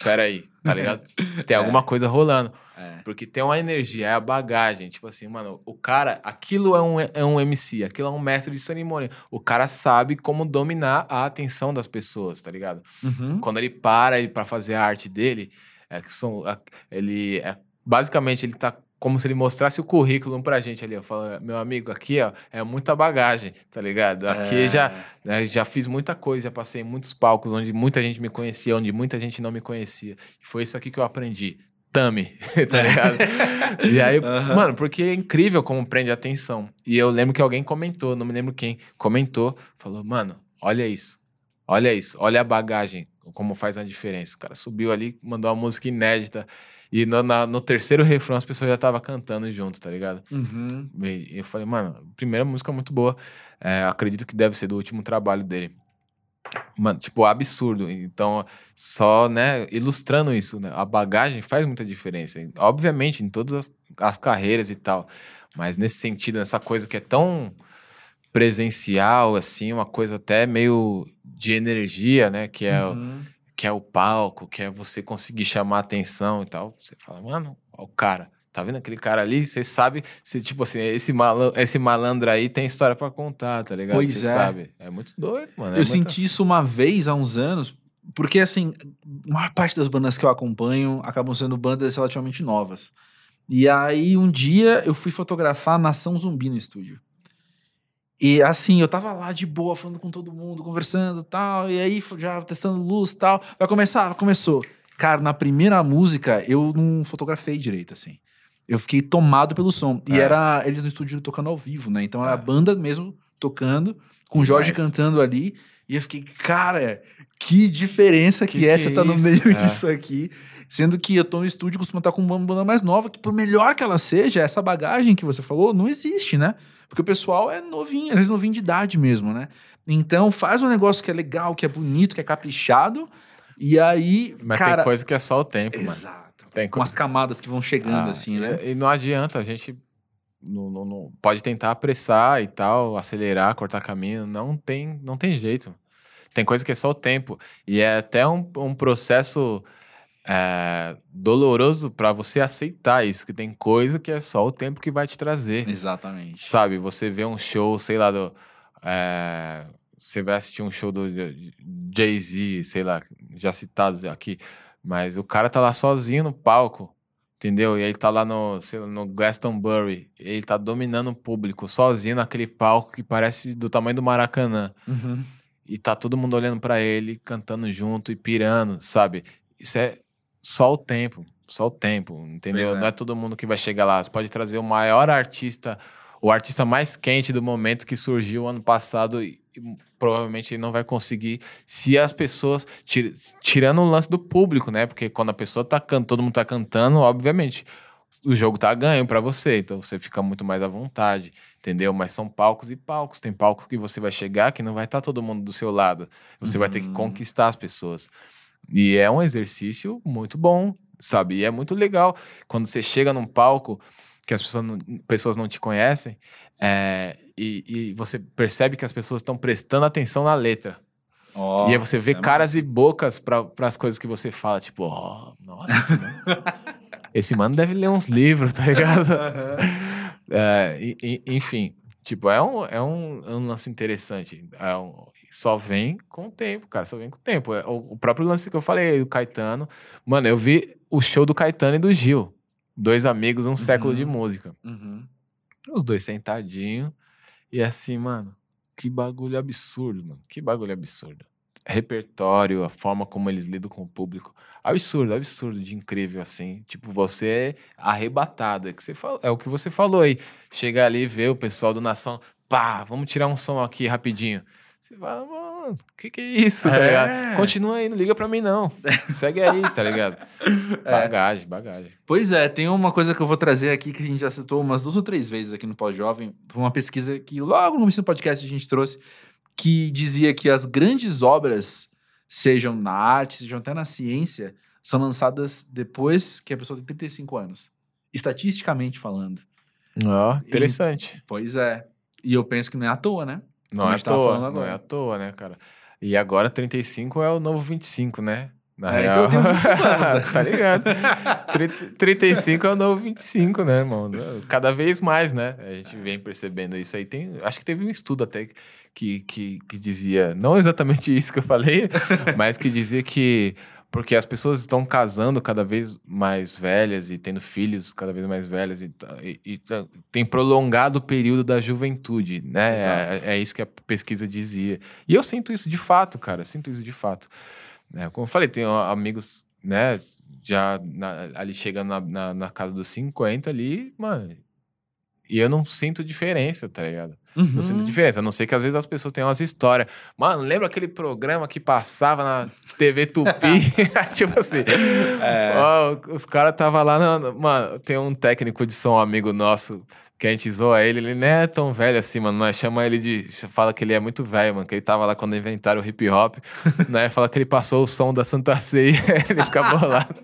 Pera aí, tá ligado? Tem alguma coisa rolando. É. Porque tem uma energia, é a bagagem. Tipo assim, mano, o cara, aquilo é um, é um MC, aquilo é um mestre de cerimônia. O cara sabe como dominar a atenção das pessoas, tá ligado? Uhum. Quando ele para para fazer a arte dele, é que são, ele é, basicamente ele tá como se ele mostrasse o currículo pra gente ali, ó. Fala, meu amigo, aqui, ó, é muita bagagem, tá ligado? Aqui É. já né, já fiz muita coisa, já passei em muitos palcos onde muita gente me conhecia, onde muita gente não me conhecia. E foi isso aqui que eu aprendi. Tame, tá ligado? e aí, Aham. mano, porque é incrível como prende atenção. E eu lembro que alguém comentou, não me lembro quem, comentou, falou, mano, olha isso. Olha isso, olha a bagagem, como faz a diferença. O cara subiu ali, mandou uma música inédita. E no, na- no terceiro refrão as pessoas já estavam cantando junto, tá ligado? Uhum. E eu falei, mano, primeira música muito boa. É, acredito que deve ser do último trabalho dele. Mano, tipo, absurdo. Então, só, né, ilustrando isso, né? A bagagem faz muita diferença. Obviamente, em todas as, as carreiras e tal. Mas nesse sentido, essa coisa que é tão presencial, assim, uma coisa até meio de energia, né? Que é, Uhum. Que é o palco, que é você conseguir chamar atenção e tal. Você fala, mano, ó o cara. Tá vendo aquele cara ali? Você sabe, você, tipo assim, esse, malan esse malandro aí tem história pra contar, tá ligado? Pois Você é. sabe. É muito doido, mano. é Eu muito- senti isso uma vez há uns anos, porque assim, a maior parte das bandas que eu acompanho acabam sendo bandas relativamente novas. E aí, um dia eu fui fotografar Nação Zumbi no estúdio. E assim, eu tava lá de boa, falando com todo mundo, conversando e tal, e aí já testando luz e tal. Vai começar? Começou. Cara, na primeira música eu não fotografei direito, assim. Eu fiquei tomado pelo som. E É. era eles no estúdio tocando ao vivo, né? Então era a É. banda mesmo tocando, com o Jorge Demais. cantando ali. E eu fiquei, cara, que diferença que, Que é você tá no meio É. disso aqui. Sendo que eu tô no estúdio costuma estar com uma banda mais nova, que por melhor que ela seja, essa bagagem que você falou não existe, né? Porque o pessoal é novinho, às vezes novinho de idade mesmo, né? Então faz um negócio que é legal, que é bonito, que é caprichado. E aí, Mas cara. tem coisa que é só o tempo, mano. Exato. Tem coisa. camadas que vão chegando, Ah, assim, e- né? E, não adianta, a gente não, não- não- pode tentar apressar e tal, acelerar, cortar caminho. Não tem, não tem jeito. Tem coisa que é só o tempo. E é até um, um processo é, doloroso pra você aceitar isso, que tem coisa que é só o tempo que vai te trazer. Exatamente. Sabe, você vê um show, sei lá, do. é, você vai assistir um show do Jay-Z, sei lá, já citado aqui, mas o cara tá lá sozinho no palco, entendeu? E ele tá lá no, sei lá, no Glastonbury, ele tá dominando o público, sozinho naquele palco que parece do tamanho do Maracanã. Uhum. E tá todo mundo olhando pra ele, cantando junto e pirando, sabe? Isso é só o tempo, só o tempo, entendeu? É. Não é todo mundo que vai chegar lá. Você pode trazer o maior artista, o artista mais quente do momento que surgiu ano passado e, e provavelmente ele não vai conseguir se as pessoas tir- tirando o lance do público, né? Porque quando a pessoa tá cantando, todo mundo tá cantando, obviamente o jogo tá ganho pra você, então você fica muito mais à vontade, entendeu? Mas são palcos e palcos. Tem palcos que você vai chegar que não vai estar todo mundo do seu lado. Você vai ter que Uhum. conquistar as pessoas. E é um exercício muito bom, sabe? E é muito legal quando você chega num palco que as pessoas não, pessoas não te conhecem é, e, e você percebe que as pessoas estão prestando atenção na letra. Ó, e aí você vê isso é caras e bocas para as coisas que você fala, tipo, ó, nossa, esse mano, esse mano deve ler uns livros, tá ligado? É, e- e- enfim, tipo, é um, é um, é um lance interessante. É um- só vem com o tempo, cara, só vem com o tempo. É, O, o próprio lance que eu falei, o Caetano. Mano, eu vi o show do Caetano e do Gil. Dois amigos, um século de Uhum. música. Uhum. Os dois sentadinhos. E assim, mano, que bagulho absurdo, mano. Que bagulho absurdo. Repertório, a forma como eles lidam com o público. Absurdo, absurdo de incrível, assim. Tipo, você é arrebatado. É, que você fala, é o que você falou aí. Chega ali vê o pessoal do Nação. Pá, vamos tirar um som aqui rapidinho. Você fala, mano, o que que é isso, tá É. ligado? Continua aí, não liga pra mim não. Segue aí, tá ligado? Bagagem, bagagem. Pois é, tem uma coisa que eu vou trazer aqui que a gente já citou umas duas ou três vezes aqui no Pós-Jovem. Foi uma pesquisa que logo no início do podcast a gente trouxe, que dizia que as grandes obras, sejam na arte, sejam até na ciência, são lançadas depois que a pessoa tem 35 anos. Estatisticamente falando. Ó, interessante. Pois é. E eu penso que não é à toa, né? Não Como é à toa, não é à toa, né, cara? E agora 35 é o novo 25, né? Na É, real. então eu tenho 25 anos. tá ligado? Tri- 35 é o novo 25, né, irmão? Cada vez mais, né? A gente vem percebendo isso aí. Tem, acho que teve um estudo até que, que, que dizia, não exatamente isso que eu falei, mas que dizia que porque as pessoas estão casando cada vez mais velhas e tendo filhos cada vez mais velhas e, e- e tem prolongado o período da juventude, né? É, é isso que a pesquisa dizia. E eu sinto isso de fato, cara. Sinto isso de fato. É, como eu falei, tenho amigos, né, já na- ali chegando na, na, na casa dos 50 ali, mano. E eu não sinto diferença, tá ligado? Não sinto Uhum. diferença. A não ser que às vezes as pessoas tenham umas histórias. Mano, lembra aquele programa que passava na TV Tupi? tipo assim. ó, os caras tava lá. na- mano, tem um técnico de som amigo nosso que a gente zoa ele. Ele não é tão velho assim, mano. Nós chama ele de. Fala que ele é muito velho, mano. Que ele tava lá quando inventaram o hip hop. né? Fala que ele passou o som da Santa Ceia. ele fica bolado.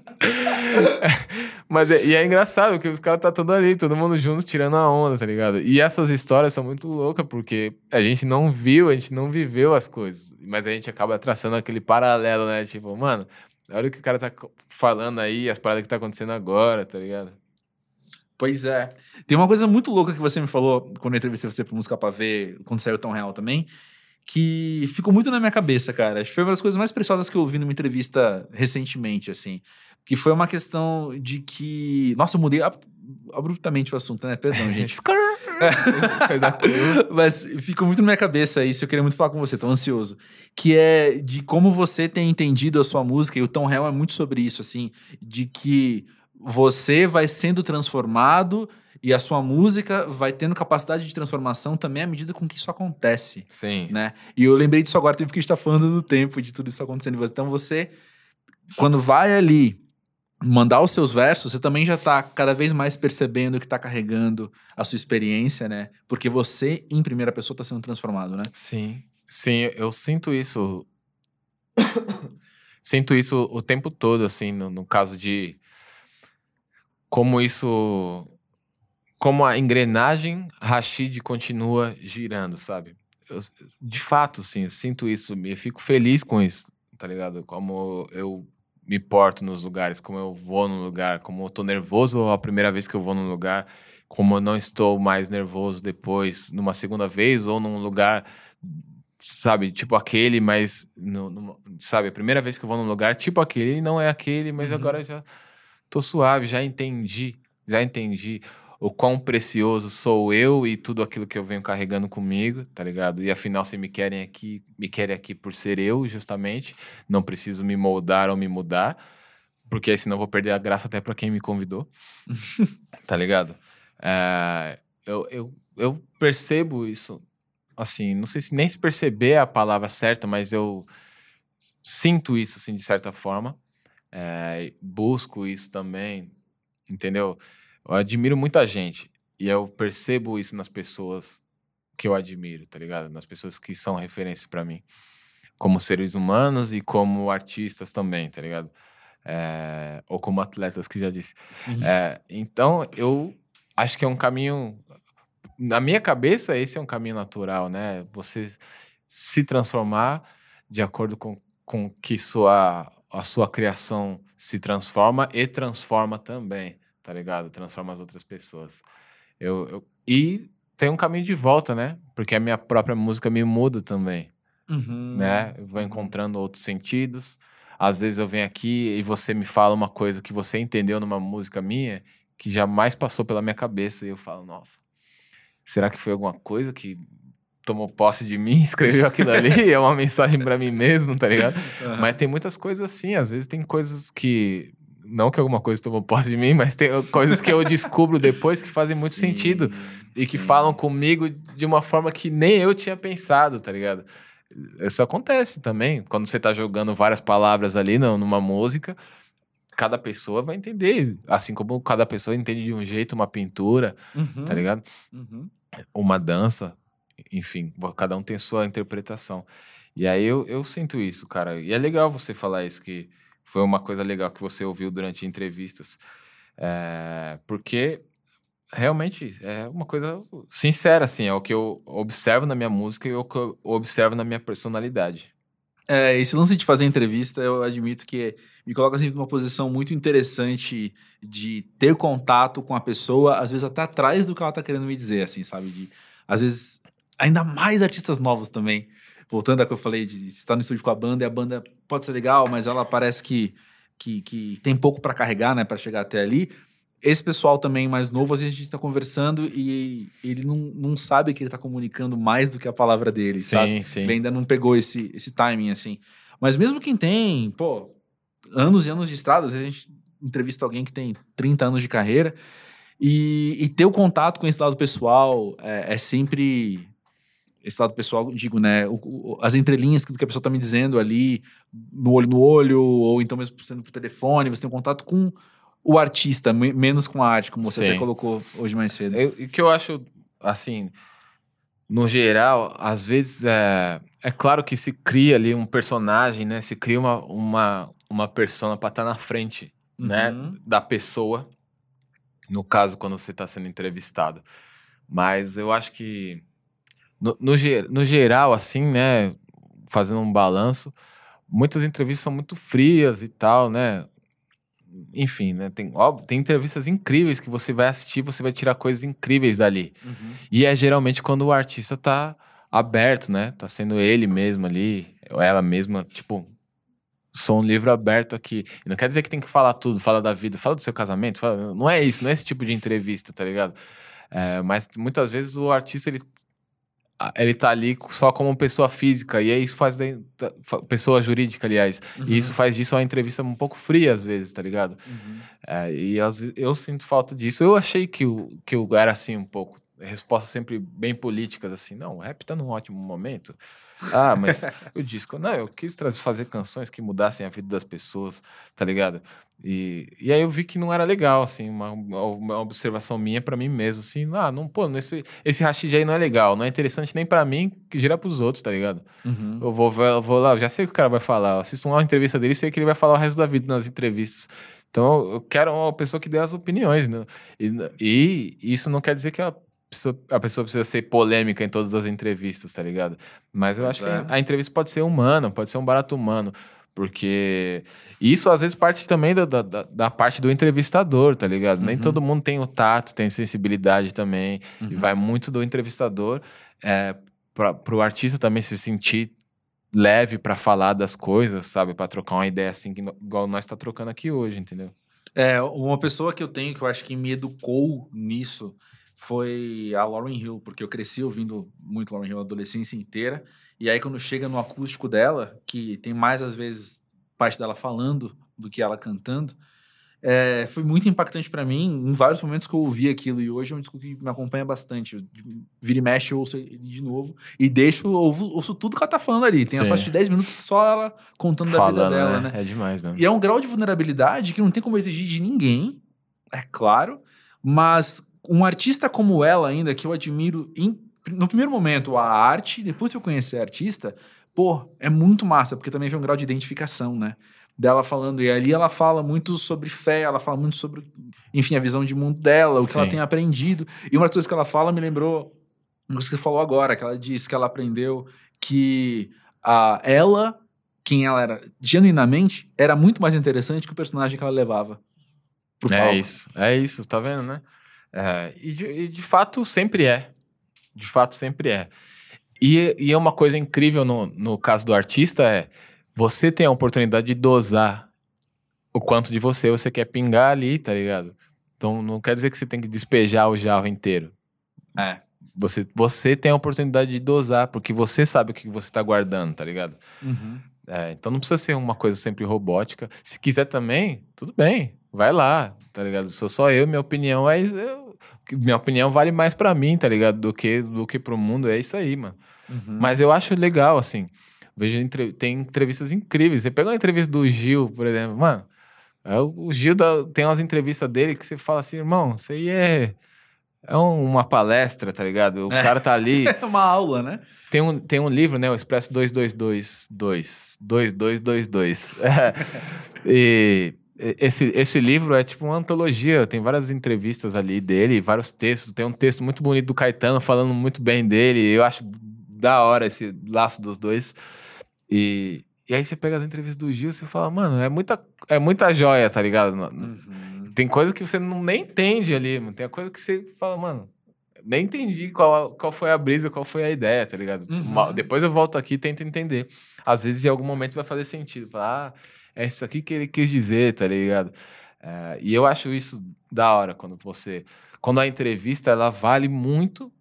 Mas é, e é engraçado que os caras tá todo ali, todo mundo junto tirando a onda, tá ligado? E essas histórias são muito loucas porque a gente não viu, a gente não viveu as coisas, mas a gente acaba traçando aquele paralelo, né? Tipo, mano, olha o que o cara tá falando aí, as paradas que tá acontecendo agora, tá ligado? Pois é. Tem uma coisa muito louca que você me falou quando eu entrevistei você pro Música Pra Ver, quando saiu Tão Real também, que ficou muito na minha cabeça, cara. Acho que foi uma das coisas mais preciosas que eu ouvi numa entrevista recentemente, assim. Que foi uma questão de que... Nossa, eu mudei ab- abruptamente o assunto, né? Perdão, gente. Mas ficou muito na minha cabeça isso, eu queria muito falar com você, tô ansioso. Que é de como você tem entendido a sua música, e o Tom Hell é muito sobre isso, assim, de que você vai sendo transformado e a sua música vai tendo capacidade de transformação também à medida com que isso acontece, Sim. né? E eu lembrei disso agora, porque a gente tá falando do tempo, de tudo isso acontecendo. Então você, quando vai ali mandar os seus versos, você também já tá cada vez mais percebendo que tá carregando a sua experiência, né? Porque você, em primeira pessoa, tá sendo transformado, né? Sim, sim, eu sinto isso. sinto isso o tempo todo, assim, no, no caso de como isso. Como a engrenagem Rashid continua girando, sabe? Eu, de fato, sim, eu sinto isso, eu fico feliz com isso, tá ligado? Como eu me porto nos lugares, como eu vou no lugar, como eu tô nervoso a primeira vez que eu vou num lugar, como eu não estou mais nervoso depois, numa segunda vez, ou num lugar, sabe, tipo aquele, mas, no, numa- sabe, a primeira vez que eu vou num lugar, tipo aquele, não é aquele, mas Uhum. agora já tô suave, já entendi, já entendi o quão precioso sou eu e tudo aquilo que eu venho carregando comigo, tá ligado? E afinal, se me querem aqui, me querem aqui por ser eu, justamente, não preciso me moldar ou me mudar, porque aí senão vou perder a graça até pra quem me convidou, tá ligado? É, eu, eu, eu percebo isso, assim, não sei se nem se perceber é a palavra certa, mas eu sinto isso, assim, de certa forma. É, busco isso também, entendeu? Eu admiro muita gente e eu percebo isso nas pessoas que eu admiro, tá ligado? Nas pessoas que são referência pra mim, como seres humanos e como artistas também, tá ligado? É, ou como atletas que já disse. É, então, eu acho que é um caminho. Na minha cabeça, esse é um caminho natural, né? Você se transformar de acordo com, com que sua, a sua criação se transforma e transforma também, tá ligado? Transforma as outras pessoas. Eu, eu- e tem um caminho de volta, né? Porque a minha própria música me muda também Uhum. né? Eu vou encontrando outros sentidos. Às vezes eu venho aqui e você me fala uma coisa que você entendeu numa música minha que jamais passou pela minha cabeça e eu falo, nossa, será que foi alguma coisa que tomou posse de mim, escreveu aquilo ali? é uma mensagem pra mim mesmo, tá ligado? Aham. Mas tem muitas coisas assim, às vezes tem coisas que não que alguma coisa tomou posse de mim, mas tem coisas que eu descubro depois que fazem muito Sim, sentido e que sim. falam comigo de uma forma que nem eu tinha pensado, tá ligado? Isso acontece também. Quando você tá jogando várias palavras ali não, numa música, cada pessoa vai entender. Assim como cada pessoa entende de um jeito uma pintura, Uhum. tá ligado? Uhum. Uma dança. Enfim, cada um tem sua interpretação. E aí eu, eu sinto isso, cara. E é legal você falar isso, que foi uma coisa legal que você ouviu durante entrevistas. É, porque realmente é uma coisa sincera, assim. É o que eu observo na minha música e o que eu observo na minha personalidade. É, esse lance de fazer entrevista, eu admito que me coloca assim, numa posição muito interessante de ter contato com a pessoa, às vezes até atrás do que ela tá querendo me dizer, assim, sabe? De, às vezes, ainda mais artistas novos também. Voltando ao que eu falei de estar no estúdio com a banda, e a banda pode ser legal, mas ela parece que, que, que tem pouco para carregar, né, para chegar até ali. Esse pessoal também mais novo, às vezes a gente tá conversando e ele não, não sabe que ele tá comunicando mais do que a palavra dele, sabe? Sim, sim. Ele ainda não pegou esse, esse timing, assim. Mas mesmo quem tem, pô, anos e anos de estrada, às vezes a gente entrevista alguém que tem 30 anos de carreira e, e ter o contato com esse lado pessoal é, é sempre. Esse lado pessoal, digo, né? o- o- as entrelinhas do que a pessoa tá me dizendo ali, no olho no olho, ou então mesmo sendo por telefone, você tem um contato com o artista, me- menos com a arte, como você Sim. até colocou hoje mais cedo. E o que eu acho, assim, no geral, às vezes é, é claro que se cria ali um personagem, né? Se cria uma, uma, uma persona para estar na frente, né? Uhum. Da pessoa. No caso, quando você está sendo entrevistado. Mas eu acho que, no, no, no geral, assim, né? Fazendo um balanço, muitas entrevistas são muito frias e tal, né? Enfim, né? Tem, óbvio, tem entrevistas incríveis que você vai assistir, você vai tirar coisas incríveis dali. Uhum. E é geralmente quando o artista tá aberto, né? Tá sendo ele mesmo ali, ou ela mesma, tipo, sou um livro aberto aqui. Não quer dizer que tem que falar tudo, fala da vida, fala do seu casamento, fala- não é isso, não é esse tipo de entrevista, tá ligado? É, mas muitas vezes o artista, ele, ele tá ali só como pessoa física, e aí isso faz fa- pessoa jurídica, aliás, e isso faz disso uma entrevista um pouco fria às vezes, tá ligado? Uhum. É, e ve- eu sinto falta disso. Eu achei que eu, que eu era assim um pouco. Respostas sempre bem políticas, assim. Não, o rap tá num ótimo momento. Ah, mas o disco. Não, eu quis fazer canções que mudassem a vida das pessoas, tá ligado? E, e aí eu vi que não era legal, assim, uma, uma observação minha pra mim mesmo, assim. Ah, não, pô, esse, esse rachid aí não é legal, não é interessante nem pra mim, que gira pros outros, tá ligado? Uhum. Eu vou, eu vou lá, eu já sei o que o cara vai falar. Eu assisto uma entrevista dele e sei que ele vai falar o resto da vida nas entrevistas. Então eu quero uma pessoa que dê as opiniões, né? E, e isso não quer dizer que a pessoa, a pessoa precisa ser polêmica em todas as entrevistas, tá ligado? Mas eu acho é. que a entrevista pode ser humana, pode ser um barato humano. Porque isso às vezes parte também da, da, da- parte do entrevistador, tá ligado? Nem Uhum. todo mundo tem o tato, tem sensibilidade também. E Uhum. vai muito do entrevistador é, para o artista também se sentir leve pra falar das coisas, sabe? Pra trocar uma ideia assim, igual nós tá trocando aqui hoje, entendeu? É, uma pessoa que eu tenho que eu acho que me educou nisso foi a Lauren Hill, porque eu cresci ouvindo muito Lauren Hill a adolescência inteira. E aí, quando chega no acústico dela, que tem mais às vezes parte dela falando do que ela cantando, é, foi muito impactante pra mim em vários momentos que eu ouvi aquilo. E hoje é um disco que me acompanha bastante. Eu, vira e mexe, eu ouço ele de novo e deixo, ouvo, ouço tudo que ela tá falando ali. Tem Sim. partes de 10 minutos só ela contando da vida dela, né? É demais mesmo. E é um grau de vulnerabilidade que não tem como exigir de ninguém, é claro, mas um artista como ela ainda, que eu admiro em- no primeiro momento a arte, depois que eu conhecer a artista, pô, é muito massa, porque também vem um grau de identificação, né? Dela falando, e ali ela fala muito sobre fé, ela fala muito sobre, enfim, a visão de mundo dela, o que ela Sim. tem aprendido. E uma das coisas que ela fala me lembrou uma coisa que você falou agora, que ela disse que ela aprendeu que a, ela, quem ela era genuinamente, era muito mais interessante que o personagem que ela levava. Pro É palco. isso, é isso, tá vendo, né? É, e, de, e de fato sempre é. De fato sempre é. E, e é uma coisa incrível no, no caso do artista é você tem a oportunidade de dosar o quanto de você você quer pingar ali, tá ligado? Então não quer dizer que você tem que despejar o jarro inteiro. É. Você, você tem a oportunidade de dosar, porque você sabe o que você tá guardando, tá ligado? Uhum. É, então não precisa ser uma coisa sempre robótica. Se quiser também, tudo bem, vai lá, tá ligado? Sou só eu, minha opinião é minha opinião vale mais pra mim, tá ligado? Do que, do que pro mundo. É isso aí, mano. Mas eu acho legal, assim. Vejo entre- tem entrevistas incríveis. Você pega uma entrevista do Gil, por exemplo, mano. é o Gil dá- tem umas entrevistas dele que você fala assim, irmão, isso aí é, é um- uma palestra, tá ligado? O É. cara tá ali. É uma aula, né? Tem um, tem um livro, né? O Expresso 2222. 2222. É. e esse, esse livro é tipo uma antologia. Tem várias entrevistas ali dele, vários textos. Tem um texto muito bonito do Caetano falando muito bem dele. Eu acho da hora esse laço dos dois. E, e aí você pega as entrevistas do Gil e fala, mano, é muita, é muita joia, tá ligado? Tem coisa que você não, nem entende ali, mano. Tem coisa que você fala, mano, nem entendi qual, qual foi a brisa, qual foi a ideia, tá ligado? Uhum. Depois eu volto aqui e tento entender. Às vezes, em algum momento, vai fazer sentido. Falar, ah, é isso aqui que ele quis dizer, tá ligado? É, e eu acho isso da hora quando você. Quando a entrevista ela vale muito.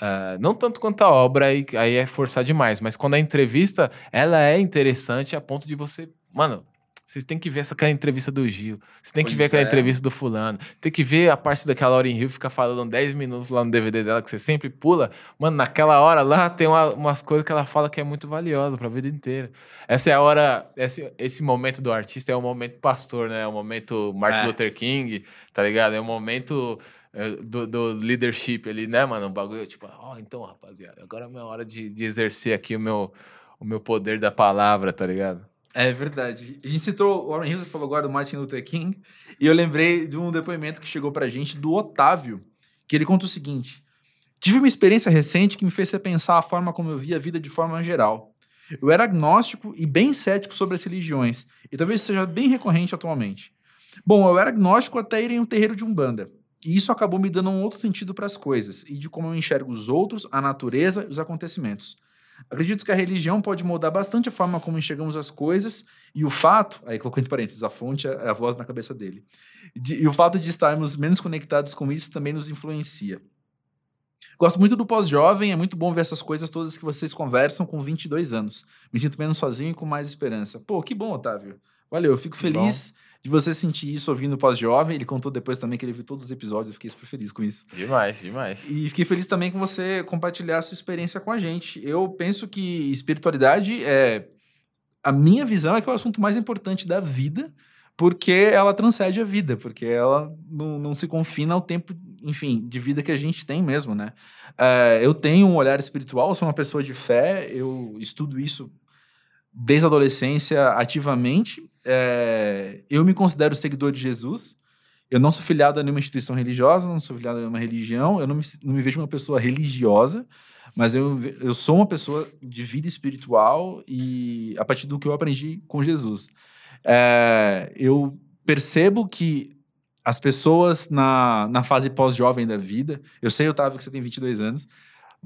é, não tanto quanto a obra, aí, aí é forçar demais, mas quando a entrevista ela é interessante a ponto de você. Mano, vocês têm que ver essa aquela entrevista do Gil. Você tem que Pois ver aquela é. entrevista do fulano. Tem que ver a parte daquela hora em Rio ficar falando 10 minutos lá no DVD dela que você sempre pula. Mano, naquela hora lá tem uma- umas coisas que ela fala que é muito valiosa pra vida inteira. Essa é a hora. Esse, esse momento do artista é o momento pastor, né? É o momento Martin É. Luther King, tá ligado? É o momento. é, Do, do leadership ali, né, mano? O bagulho, tipo, ó, então, rapaziada, agora é a minha hora de, de exercer aqui o meu, o meu poder da palavra, tá ligado? É verdade. A gente citou o Warren Hills, falou agora do Martin Luther King, e eu lembrei de um depoimento que chegou pra gente do Otávio, que ele conta o seguinte: Tive uma experiência recente que me fez repensar a forma como eu via a vida de forma geral. Eu era agnóstico e bem cético sobre as religiões, e talvez seja bem recorrente atualmente. Bom, eu era agnóstico até ir em um terreiro de Umbanda, e isso acabou me dando um outro sentido para as coisas, e de como eu enxergo os outros, a natureza e os acontecimentos. Acredito que a religião pode moldar bastante a forma como enxergamos as coisas e o fato, aí colocou entre parênteses, a fonte é a voz na cabeça dele. De- e o fato de estarmos menos conectados com isso também nos influencia. Gosto muito do pós-jovem, é muito bom ver essas coisas todas que vocês conversam com 22 anos. Me sinto menos sozinho e com mais esperança. Pô, que bom, Otávio. Valeu, eu fico Que feliz de você sentir isso ouvindo o pós-jovem. Ele contou depois também que ele viu todos os episódios, eu fiquei super feliz com isso. Demais, demais. E fiquei feliz também com você compartilhar a sua experiência com a gente. Eu penso que espiritualidade é. A minha visão é que é o assunto mais importante da vida, porque ela transcende a vida, porque ela não, não se confina ao tempo, enfim, de vida que a gente tem mesmo, né? É, eu tenho um olhar espiritual, sou uma pessoa de fé, eu estudo isso desde a adolescência ativamente. É, eu me considero seguidor de Jesus. Eu não sou filiado a nenhuma instituição religiosa, não sou filiado a nenhuma religião, eu não me, não me vejo uma pessoa religiosa, mas eu, eu sou uma pessoa de vida espiritual e a partir do que eu aprendi com Jesus. É, eu percebo que as pessoas na, na fase pós-jovem da vida, eu sei, Otávio, que você tem 22 anos,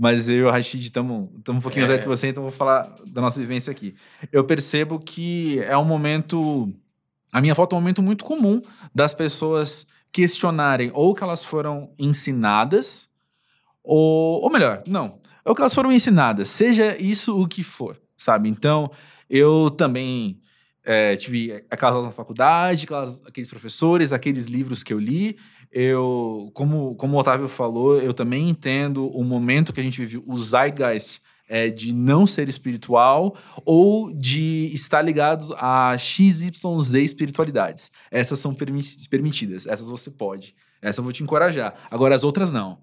mas eu e o Rashid estamos um pouquinho mais velho que você, então vou falar da nossa vivência aqui. Eu percebo que é um momento. A minha foto é um momento muito comum das pessoas questionarem ou que elas foram ensinadas, ou, ou melhor, não, ou que elas foram ensinadas, seja isso o que for, sabe? Então, eu também é, tive aquelas aulas na faculdade, aquelas- aqueles professores, aqueles livros que eu li. Eu, como, como o Otávio falou, eu também entendo o momento que a gente vive, o zeitgeist é, de não ser espiritual ou de estar ligado a XYZ espiritualidades. Essas são permi- permitidas, essas você pode. Essa eu vou te encorajar. Agora, as outras não.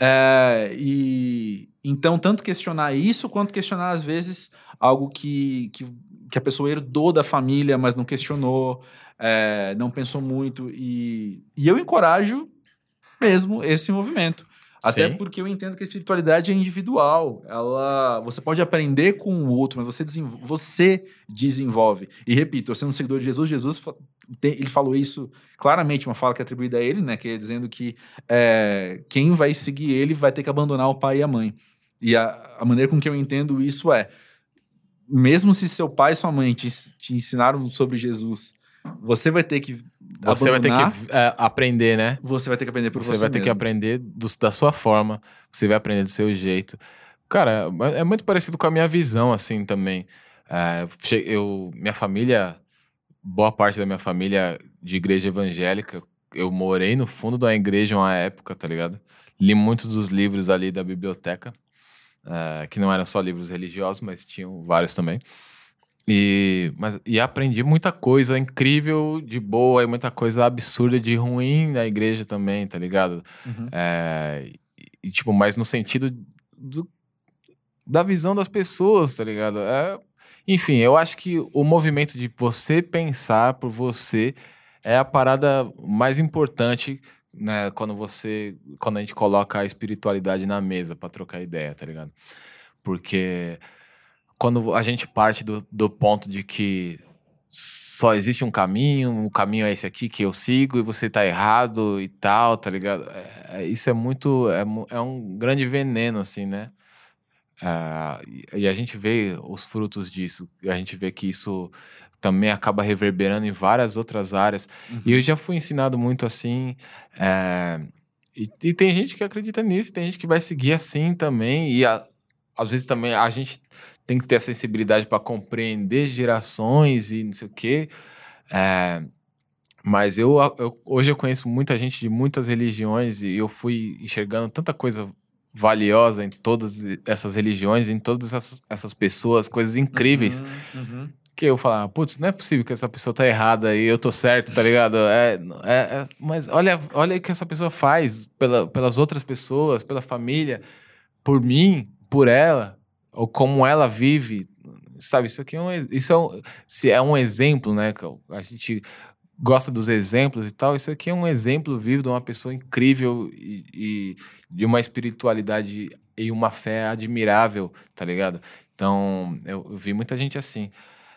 É, e então, tanto questionar isso, quanto questionar, às vezes, algo que, que, que a pessoa herdou da família, mas não questionou, é, não pensou muito. E, e eu encorajo mesmo esse movimento. Até Sim. porque eu entendo que a espiritualidade é individual. Ela, você pode aprender com o outro, mas você, desenvol- você desenvolve. E repito, eu sendo um seguidor de Jesus, Jesus ele falou isso claramente, uma fala que é atribuída a ele, né? Que é dizendo que é, quem vai seguir ele vai ter que abandonar o pai e a mãe. E a, a maneira com que eu entendo isso é, mesmo se seu pai e sua mãe te, te ensinaram sobre Jesus, você vai ter que Você vai ter que é, aprender, né? você vai ter que aprender por Você você, vai ter que mesmo. aprender do- da sua forma, você vai aprender do seu jeito. Cara, é é muito parecido com a minha visão, assim, também. É, eu, minha família, boa parte da minha família de igreja evangélica, eu morei no fundo da igreja uma época, tá ligado? Li muitos dos livros ali da biblioteca, eh, que não eram só livros religiosos, mas tinham vários também. E, mas, e aprendi muita coisa incrível de boa e muita coisa absurda de ruim na igreja também, tá ligado? Uhum. É, e, tipo, mas no sentido do- da visão das pessoas, tá ligado? É, enfim, eu acho que o movimento de você pensar por você é a parada mais importante, né? Quando você, quando a gente coloca a espiritualidade na mesa pra trocar ideia, tá ligado? Porque quando a gente parte do, do ponto de que só existe um caminho, o caminho é esse aqui que eu sigo e você tá errado e tal, tá ligado? É- é- isso é muito. É, é um grande veneno, assim, né? Ah, e- a gente vê os frutos disso, e a gente vê que isso também acaba reverberando em várias outras áreas. E eu já fui ensinado muito assim. é, e, e tem gente que acredita nisso, tem gente que vai seguir assim também. E a- às vezes também a gente tem que ter a sensibilidade para compreender gerações e não sei o quê. É, mas eu, eu- hoje eu conheço muita gente de muitas religiões e eu fui enxergando tanta coisa valiosa em todas essas religiões, em todas essas, essas pessoas, coisas incríveis Uhum, uhum. que eu falar, putz, não é possível que essa pessoa tá errada e eu tô certo, tá ligado? É, é, é- mas olha, olha o que essa pessoa faz pela, pelas outras pessoas, pela família, por mim, por ela, ou como ela vive, sabe? Isso aqui é um, isso é um, se é um exemplo, né? A gente gosta dos exemplos e tal. Isso aqui é um exemplo vivo de uma pessoa incrível e, e de uma espiritualidade e uma fé admirável, tá ligado? Então, eu, eu vi muita gente assim.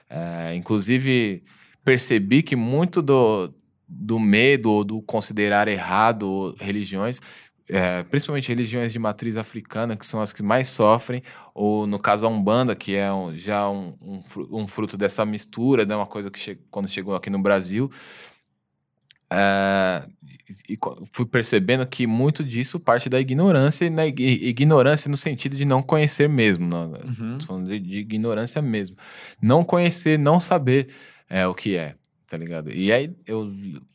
É, inclusive, percebi que muito do, do medo ou do considerar errado religiões, é, principalmente religiões de matriz africana, que são as que mais sofrem, ou no caso a Umbanda, que é um- já um, um um fruto dessa mistura, né, uma coisa que che quando chegou aqui no Brasil. é, e, e fui percebendo que muito disso parte da ignorância, e na ig- ignorância no sentido de não conhecer mesmo. Não, Uhum. Tô falando de, de ignorância mesmo. Não conhecer, não saber é, o que é, tá ligado? E aí eu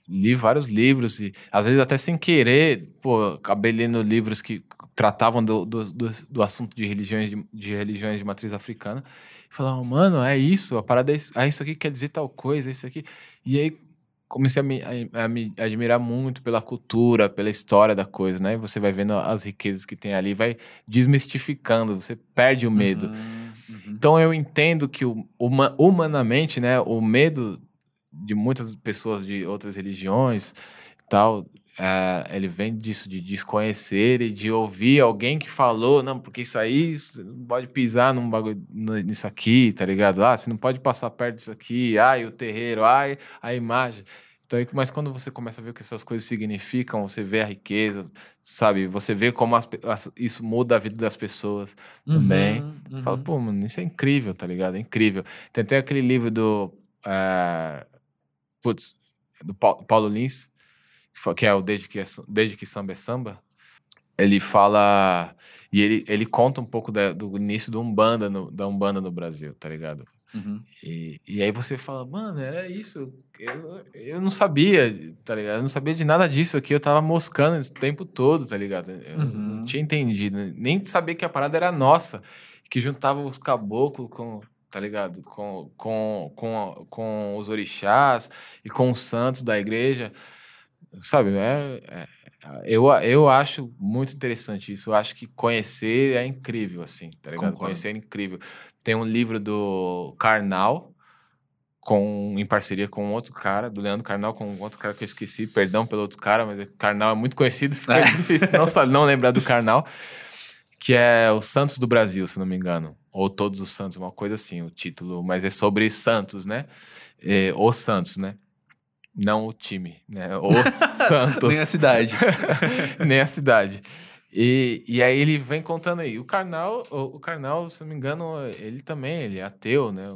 li vários livros e às vezes até sem querer, pô, acabei lendo livros que tratavam do, do, do, do assunto de religiões de, de religiões de matriz africana e falavam, mano, é isso, a parada é isso, ah, isso aqui quer dizer tal coisa, isso aqui. E aí comecei a me, a, a me admirar muito pela cultura, pela história da coisa, né? Você vai vendo as riquezas que tem ali, vai desmistificando, você perde o medo. Uhum, uhum. Então eu entendo que humanamente, né, o medo de muitas pessoas de outras religiões tal, é, ele vem disso, de desconhecer e de ouvir alguém que falou, não, porque isso aí, você não pode pisar num bagulho, nisso aqui, tá ligado? Ah, você não pode passar perto disso aqui, ai, o terreiro, ai, a imagem. Então, mas quando você começa a ver o que essas coisas significam, você vê a riqueza, sabe? Você vê como as as- isso muda a vida das pessoas também. Uhum, Fala, uhum. pô, mano, isso é incrível, tá ligado? É incrível. Tem até aquele livro do. eh, putz, do Paulo, Paulo Lins, que é o Desde que, é Desde que Samba é Samba. Ele fala. E ele, ele conta um pouco da- do início do Umbanda no, da Umbanda no Brasil, tá ligado? Uhum. E, e aí você fala, mano, era isso. Eu, eu não sabia, tá ligado? Eu não sabia de nada disso aqui. Eu tava moscando esse tempo todo, tá ligado? Eu Uhum. não tinha entendido. Nem sabia que a parada era nossa. Que juntava os caboclos com, tá ligado? Com, com, com, com os orixás e com os santos da igreja. Sabe? É, é- eu, eu acho muito interessante isso. Eu acho que conhecer é incrível, assim, tá ligado? Concordo. Conhecer é incrível. Tem um livro do Karnal, com, em parceria com outro cara, do Leandro Karnal, com outro cara que eu esqueci, perdão pelo outro cara, mas o Karnal é muito conhecido, fica difícil não, não lembrar do Karnal, que é o Santos do Brasil, se não me engano, ou Todos os Santos, uma coisa assim, o título, mas é sobre Santos, né? É, os Santos, né? Não o time, né? Os Santos. Nem a cidade. Nem a cidade. E, e aí ele vem contando aí. O Karnal, o, o Karnal, se não me engano, ele também, ele é ateu, né?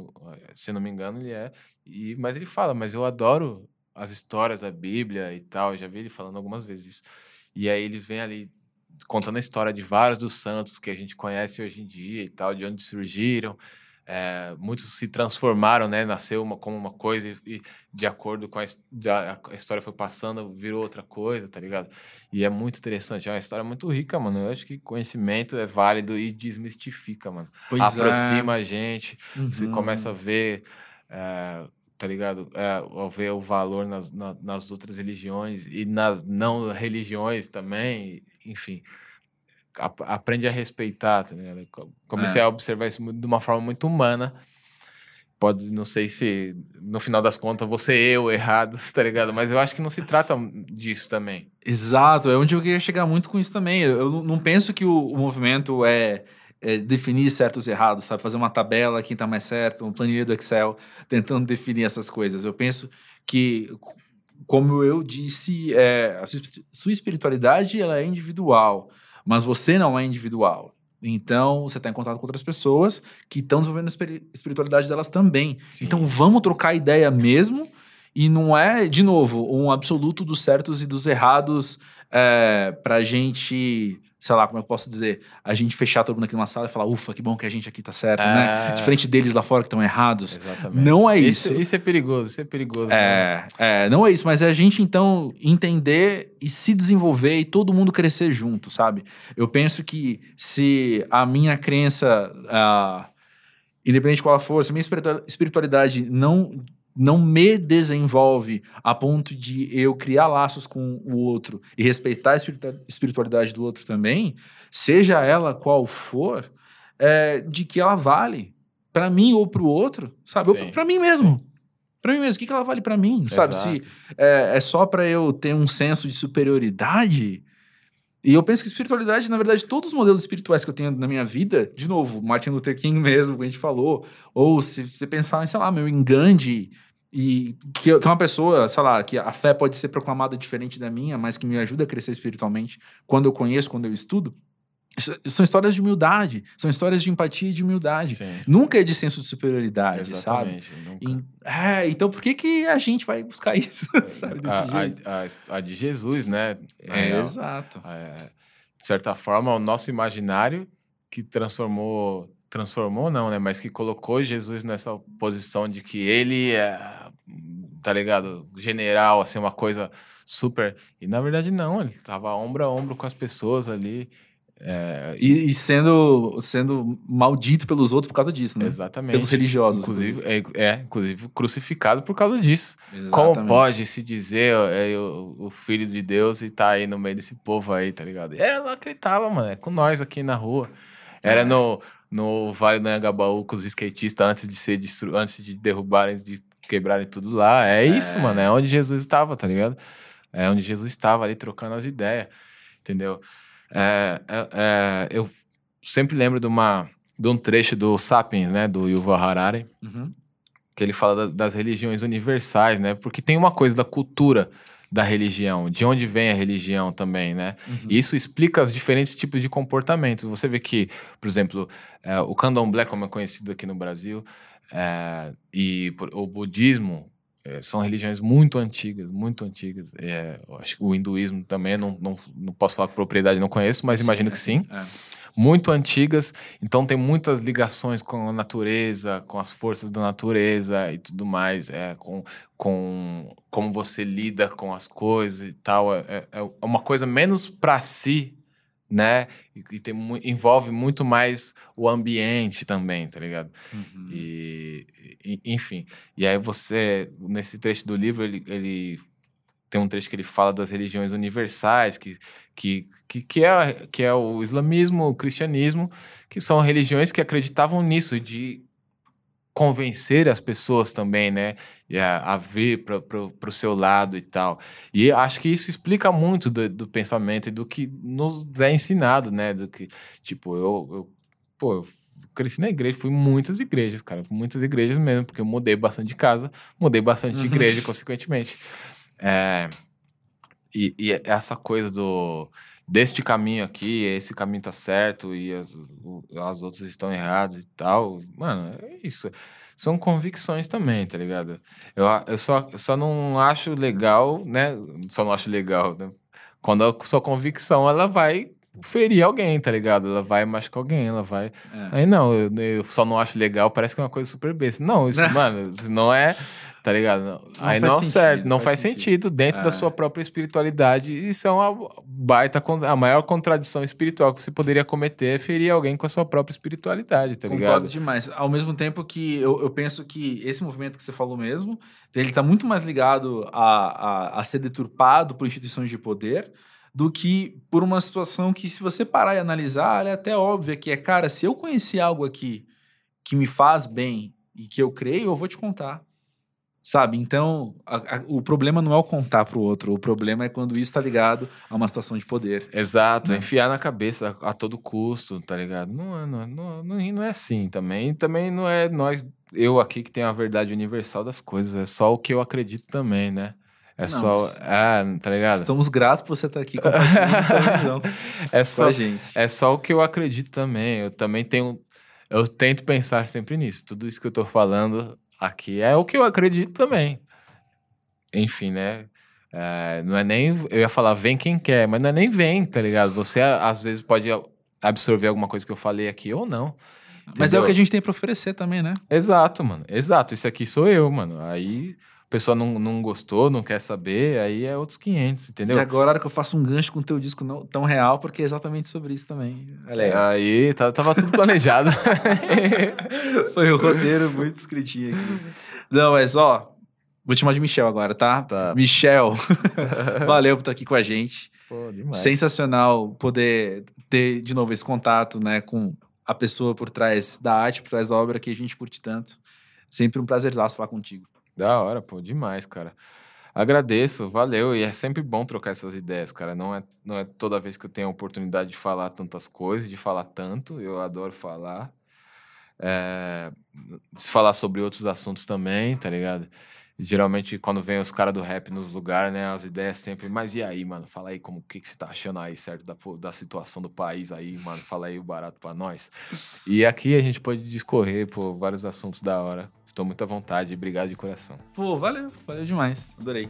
Se não me engano, ele é. E, mas ele fala, mas eu adoro as histórias da Bíblia e tal. Eu já vi ele falando algumas vezes isso. E aí eles vêm ali contando a história de vários dos santos que a gente conhece hoje em dia e tal, de onde surgiram. é, muitos se transformaram, né? Nasceu uma, como uma coisa e, e de acordo com a, a, a, história foi passando, virou outra coisa, tá ligado? E é muito interessante, é uma história muito rica, mano. Eu acho que conhecimento é válido e desmistifica, mano. Pois Aproxima é. a gente, uhum. você começa a ver. É, tá ligado? É, ver o valor nas, na, nas outras religiões e nas não religiões também, enfim aprende a respeitar, tá? Comecei é. a observar isso de uma forma muito humana. Pode, não sei se no final das contas você eu errados, tá ligado? Mas eu acho que não se trata disso também. Exato, é onde eu queria chegar muito com isso também. Eu não penso que o, o movimento é, é, definir certos e errados, sabe? Fazer uma tabela, quem tá mais certo, uma planilha do Excel, tentando definir essas coisas. Eu penso que, como eu disse, é, a sua espiritualidade ela é individual mas você não é individual. Então, você está em contato com outras pessoas que estão desenvolvendo a espiritualidade delas também. Sim. Então, vamos trocar ideia mesmo. E não é, de novo, um absoluto dos certos e dos errados é, para a gente sei lá, como eu posso dizer, a gente fechar todo mundo aqui numa sala e falar, ufa, que bom que a gente aqui tá certo, né? é... né? Diferente deles lá fora que estão errados. Exatamente. Não é isso. isso. Isso é perigoso, isso é perigoso. É, é, não é isso, mas é a gente então entender e se desenvolver e todo mundo crescer junto, sabe? Eu penso que se a minha crença, independente de qual for, se a minha espiritualidade não não me desenvolve a ponto de eu criar laços com o outro e respeitar a espiritualidade do outro também, seja ela qual for, é, de que ela vale para mim ou para o outro, sabe? Para mim mesmo. Para mim mesmo, o que, que ela vale para mim, Exato. sabe? Se é, é só para eu ter um senso de superioridade, e eu penso que espiritualidade, na verdade, todos os modelos espirituais que eu tenho na minha vida, de novo, Martin Luther King mesmo, que a gente falou, ou se você pensar em, sei lá, meu Engande, e que, que é uma pessoa, sei lá, que a fé pode ser proclamada diferente da minha, mas que me ajuda a crescer espiritualmente quando eu conheço, quando eu estudo. São histórias de humildade, são histórias de empatia e de humildade. Sim. Nunca é de senso de superioridade, Exatamente, sabe? Nunca. E, é, então por que, que a gente vai buscar isso? sabe, a, a, a, de Jesus, né? É, é exato. É, de certa forma, o nosso imaginário que transformou transformou não, né? Mas que colocou Jesus nessa posição de que ele é tá ligado? General, assim, uma coisa super. E na verdade, não, ele tava ombro a ombro com as pessoas ali. É... E, e, sendo, sendo maldito pelos outros por causa disso, né? Exatamente. Pelos religiosos. Inclusive, é, é, inclusive crucificado por causa disso. Exatamente. Como pode se dizer é, o, o, filho de Deus e tá aí no meio desse povo aí, tá ligado? E ela acreditava, mano, é com nós aqui na rua. Era é. no, no Vale do Anhangabaú com os skatistas antes de ser antes de derrubarem, de quebrarem tudo lá. É, é, isso, mano. É onde Jesus estava, tá ligado? É onde Jesus estava ali trocando as ideias, entendeu? É, é, é, eu sempre lembro de, uma, de um trecho do Sapiens, né? Do Yuval Harari. Uhum. Que ele fala das, das religiões universais, né? Porque tem uma coisa da cultura da religião, de onde vem a religião também, né? Uhum. E isso explica os diferentes tipos de comportamentos. Você vê que, por exemplo, é, o candomblé, como é conhecido aqui no Brasil, é, e o budismo é, são religiões muito antigas, muito antigas. É, acho que o hinduísmo também, não, não, não posso falar com propriedade, não conheço, mas sim, imagino que sim. É. Muito antigas, então tem muitas ligações com a natureza, com as forças da natureza e tudo mais, é, com, com como você lida com as coisas e tal. É, é, é uma coisa menos para si né? E, e tem, envolve muito mais o ambiente também, tá ligado? Uhum. E, e, enfim. E aí você, nesse trecho do livro, ele, ele tem um trecho que ele fala das religiões universais, que, que, que, que, é, que é o islamismo, o cristianismo, que são religiões que acreditavam nisso, de convencer as pessoas também, né? A, a vir para o seu lado e tal. E acho que isso explica muito do, do, pensamento e do que nos é ensinado, né? Do que, tipo, eu, eu pô, eu cresci na igreja, fui muitas igrejas, cara, muitas igrejas mesmo, porque eu mudei bastante de casa, mudei bastante de uhum. igreja, consequentemente. É, e, e essa coisa do deste caminho aqui, esse caminho tá certo e as, as outras estão erradas e tal. Mano, é isso. São convicções também, tá ligado? Eu, eu só, só não acho legal, né? Só não acho legal, né? Quando a sua convicção, ela vai ferir alguém, tá ligado? Ela vai machucar alguém, ela vai. É. Aí não, eu, eu só não acho legal, parece que é uma coisa super besta. Não, isso, mano, isso não é. Tá ligado? Não. Aí não sentido, certo, não faz faz sentido. sentido, dentro É. da sua própria espiritualidade. Isso é uma baita, a maior contradição espiritual que você poderia cometer é ferir alguém com a sua própria espiritualidade, tá Concordo ligado? demais. Ao mesmo tempo que eu, eu penso que esse movimento que você falou mesmo, ele tá muito mais ligado a, a, a ser deturpado por instituições de poder do que por uma situação que, se você parar e analisar, ela é até óbvia, que é, cara, se eu conhecer algo aqui que me faz bem e que eu creio, eu vou te contar. Sabe? Então, a- a- o problema não é o contar pro outro, o problema é quando isso está ligado a uma situação de poder. Exato, Né? enfiar na cabeça a, a todo custo, tá ligado? Não é, não, é- não, não, é assim também. Também não é nós, eu aqui que tenho a verdade universal das coisas. É só o que eu acredito também, né? É Não, só. mas- Ah, tá ligado? Estamos gratos por você estar aqui compartilhando essa visão É com só, a gente. é só o que eu acredito também. Eu também tenho. Eu tento pensar sempre nisso. Tudo isso que eu tô falando aqui é o que eu acredito também. Enfim, né? É, não é nem. Eu ia falar vem quem quer, mas não é nem vem, tá ligado? Você às vezes pode absorver alguma coisa que eu falei aqui ou não. Mas é o entendeu? que a gente tem para oferecer também, né? Exato, mano. Exato. Isso aqui sou eu, mano. Aí pessoa não, não gostou, não quer saber, aí é outros 500, entendeu? E agora, hora que eu faço um gancho com o teu disco não tão real, porque é exatamente sobre isso também. Olha aí. Aí tá- tava tudo planejado. Foi o roteiro muito escritinho aqui. Não, mas ó, vou te chamar de Michel agora, tá? Tá. Michel, valeu por estar aqui com a gente. Pô, demais. Sensacional poder ter de novo esse contato, né, com a pessoa por trás da arte, por trás da obra que a gente curte tanto. Sempre um prazerzaço falar contigo. Da hora, pô, demais, cara. Agradeço, valeu. E é sempre bom trocar essas ideias, cara. Não é, não é toda vez que eu tenho a oportunidade de falar tantas coisas, de falar tanto. Eu adoro falar. É, falar sobre outros assuntos também, tá ligado? Geralmente, quando vem os caras do rap nos lugares, né? As ideias sempre. Mas e aí, mano? Fala aí como o que, que você tá achando aí, certo? Da, da situação do país aí, mano. Fala aí o barato pra nós. E aqui a gente pode discorrer por vários assuntos da hora. Tô muito à vontade. Obrigado de coração. Pô, valeu, valeu demais. Adorei.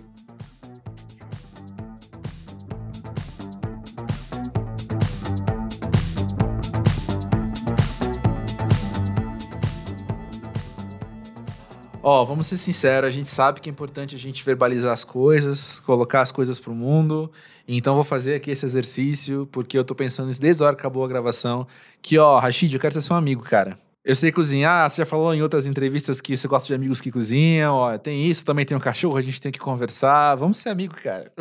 Ó, vamos ser sinceros, a gente sabe que é importante a gente verbalizar as coisas, colocar as coisas pro mundo. Então vou fazer aqui esse exercício, porque eu tô pensando isso desde a hora que acabou a gravação. Que, ó, Rashid, eu quero ser seu amigo, cara. Eu sei cozinhar, você já falou em outras entrevistas que você gosta de amigos que cozinham, ó, tem isso, também tem um cachorro, a gente tem que conversar, vamos ser amigo, cara.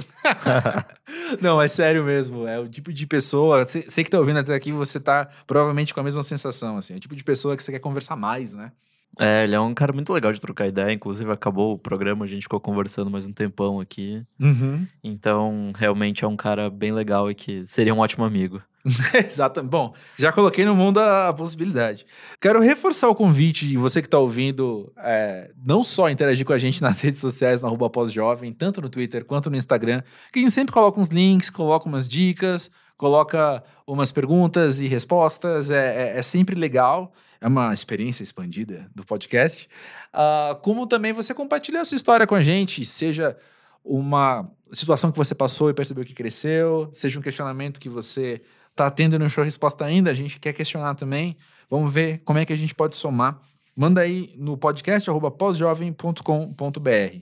Não, é sério mesmo, é o tipo de pessoa, você que tá ouvindo até aqui, você tá provavelmente com a mesma sensação, assim, é o tipo de pessoa que você quer conversar mais, né? É, ele é um cara muito legal de trocar ideia. Inclusive, acabou o programa, a gente ficou conversando mais um tempão aqui. Uhum. Então, realmente é um cara bem legal e que seria um ótimo amigo. Exato. Bom, já coloquei no mundo a, a possibilidade. Quero reforçar o convite de você que está ouvindo, é, não só interagir com a gente nas redes sociais, na arroba pós-jovem, tanto no Twitter quanto no Instagram, que a gente sempre coloca uns links, coloca umas dicas, coloca umas perguntas e respostas. É, é- é sempre legal. É uma experiência expandida do podcast. Ah, como também você compartilhar a sua história com a gente, seja uma situação que você passou e percebeu que cresceu, seja um questionamento que você tá tendo e não achou resposta ainda, a gente quer questionar também. Vamos ver como é que a gente pode somar. Manda aí no podcast arroba pósjovem.com.br.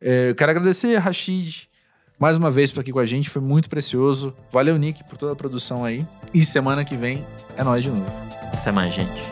É, eu quero agradecer Rashid mais uma vez por aqui com a gente, foi muito precioso. Valeu, Nick, por toda a produção aí. E semana que vem é nós de novo. Até mais, gente.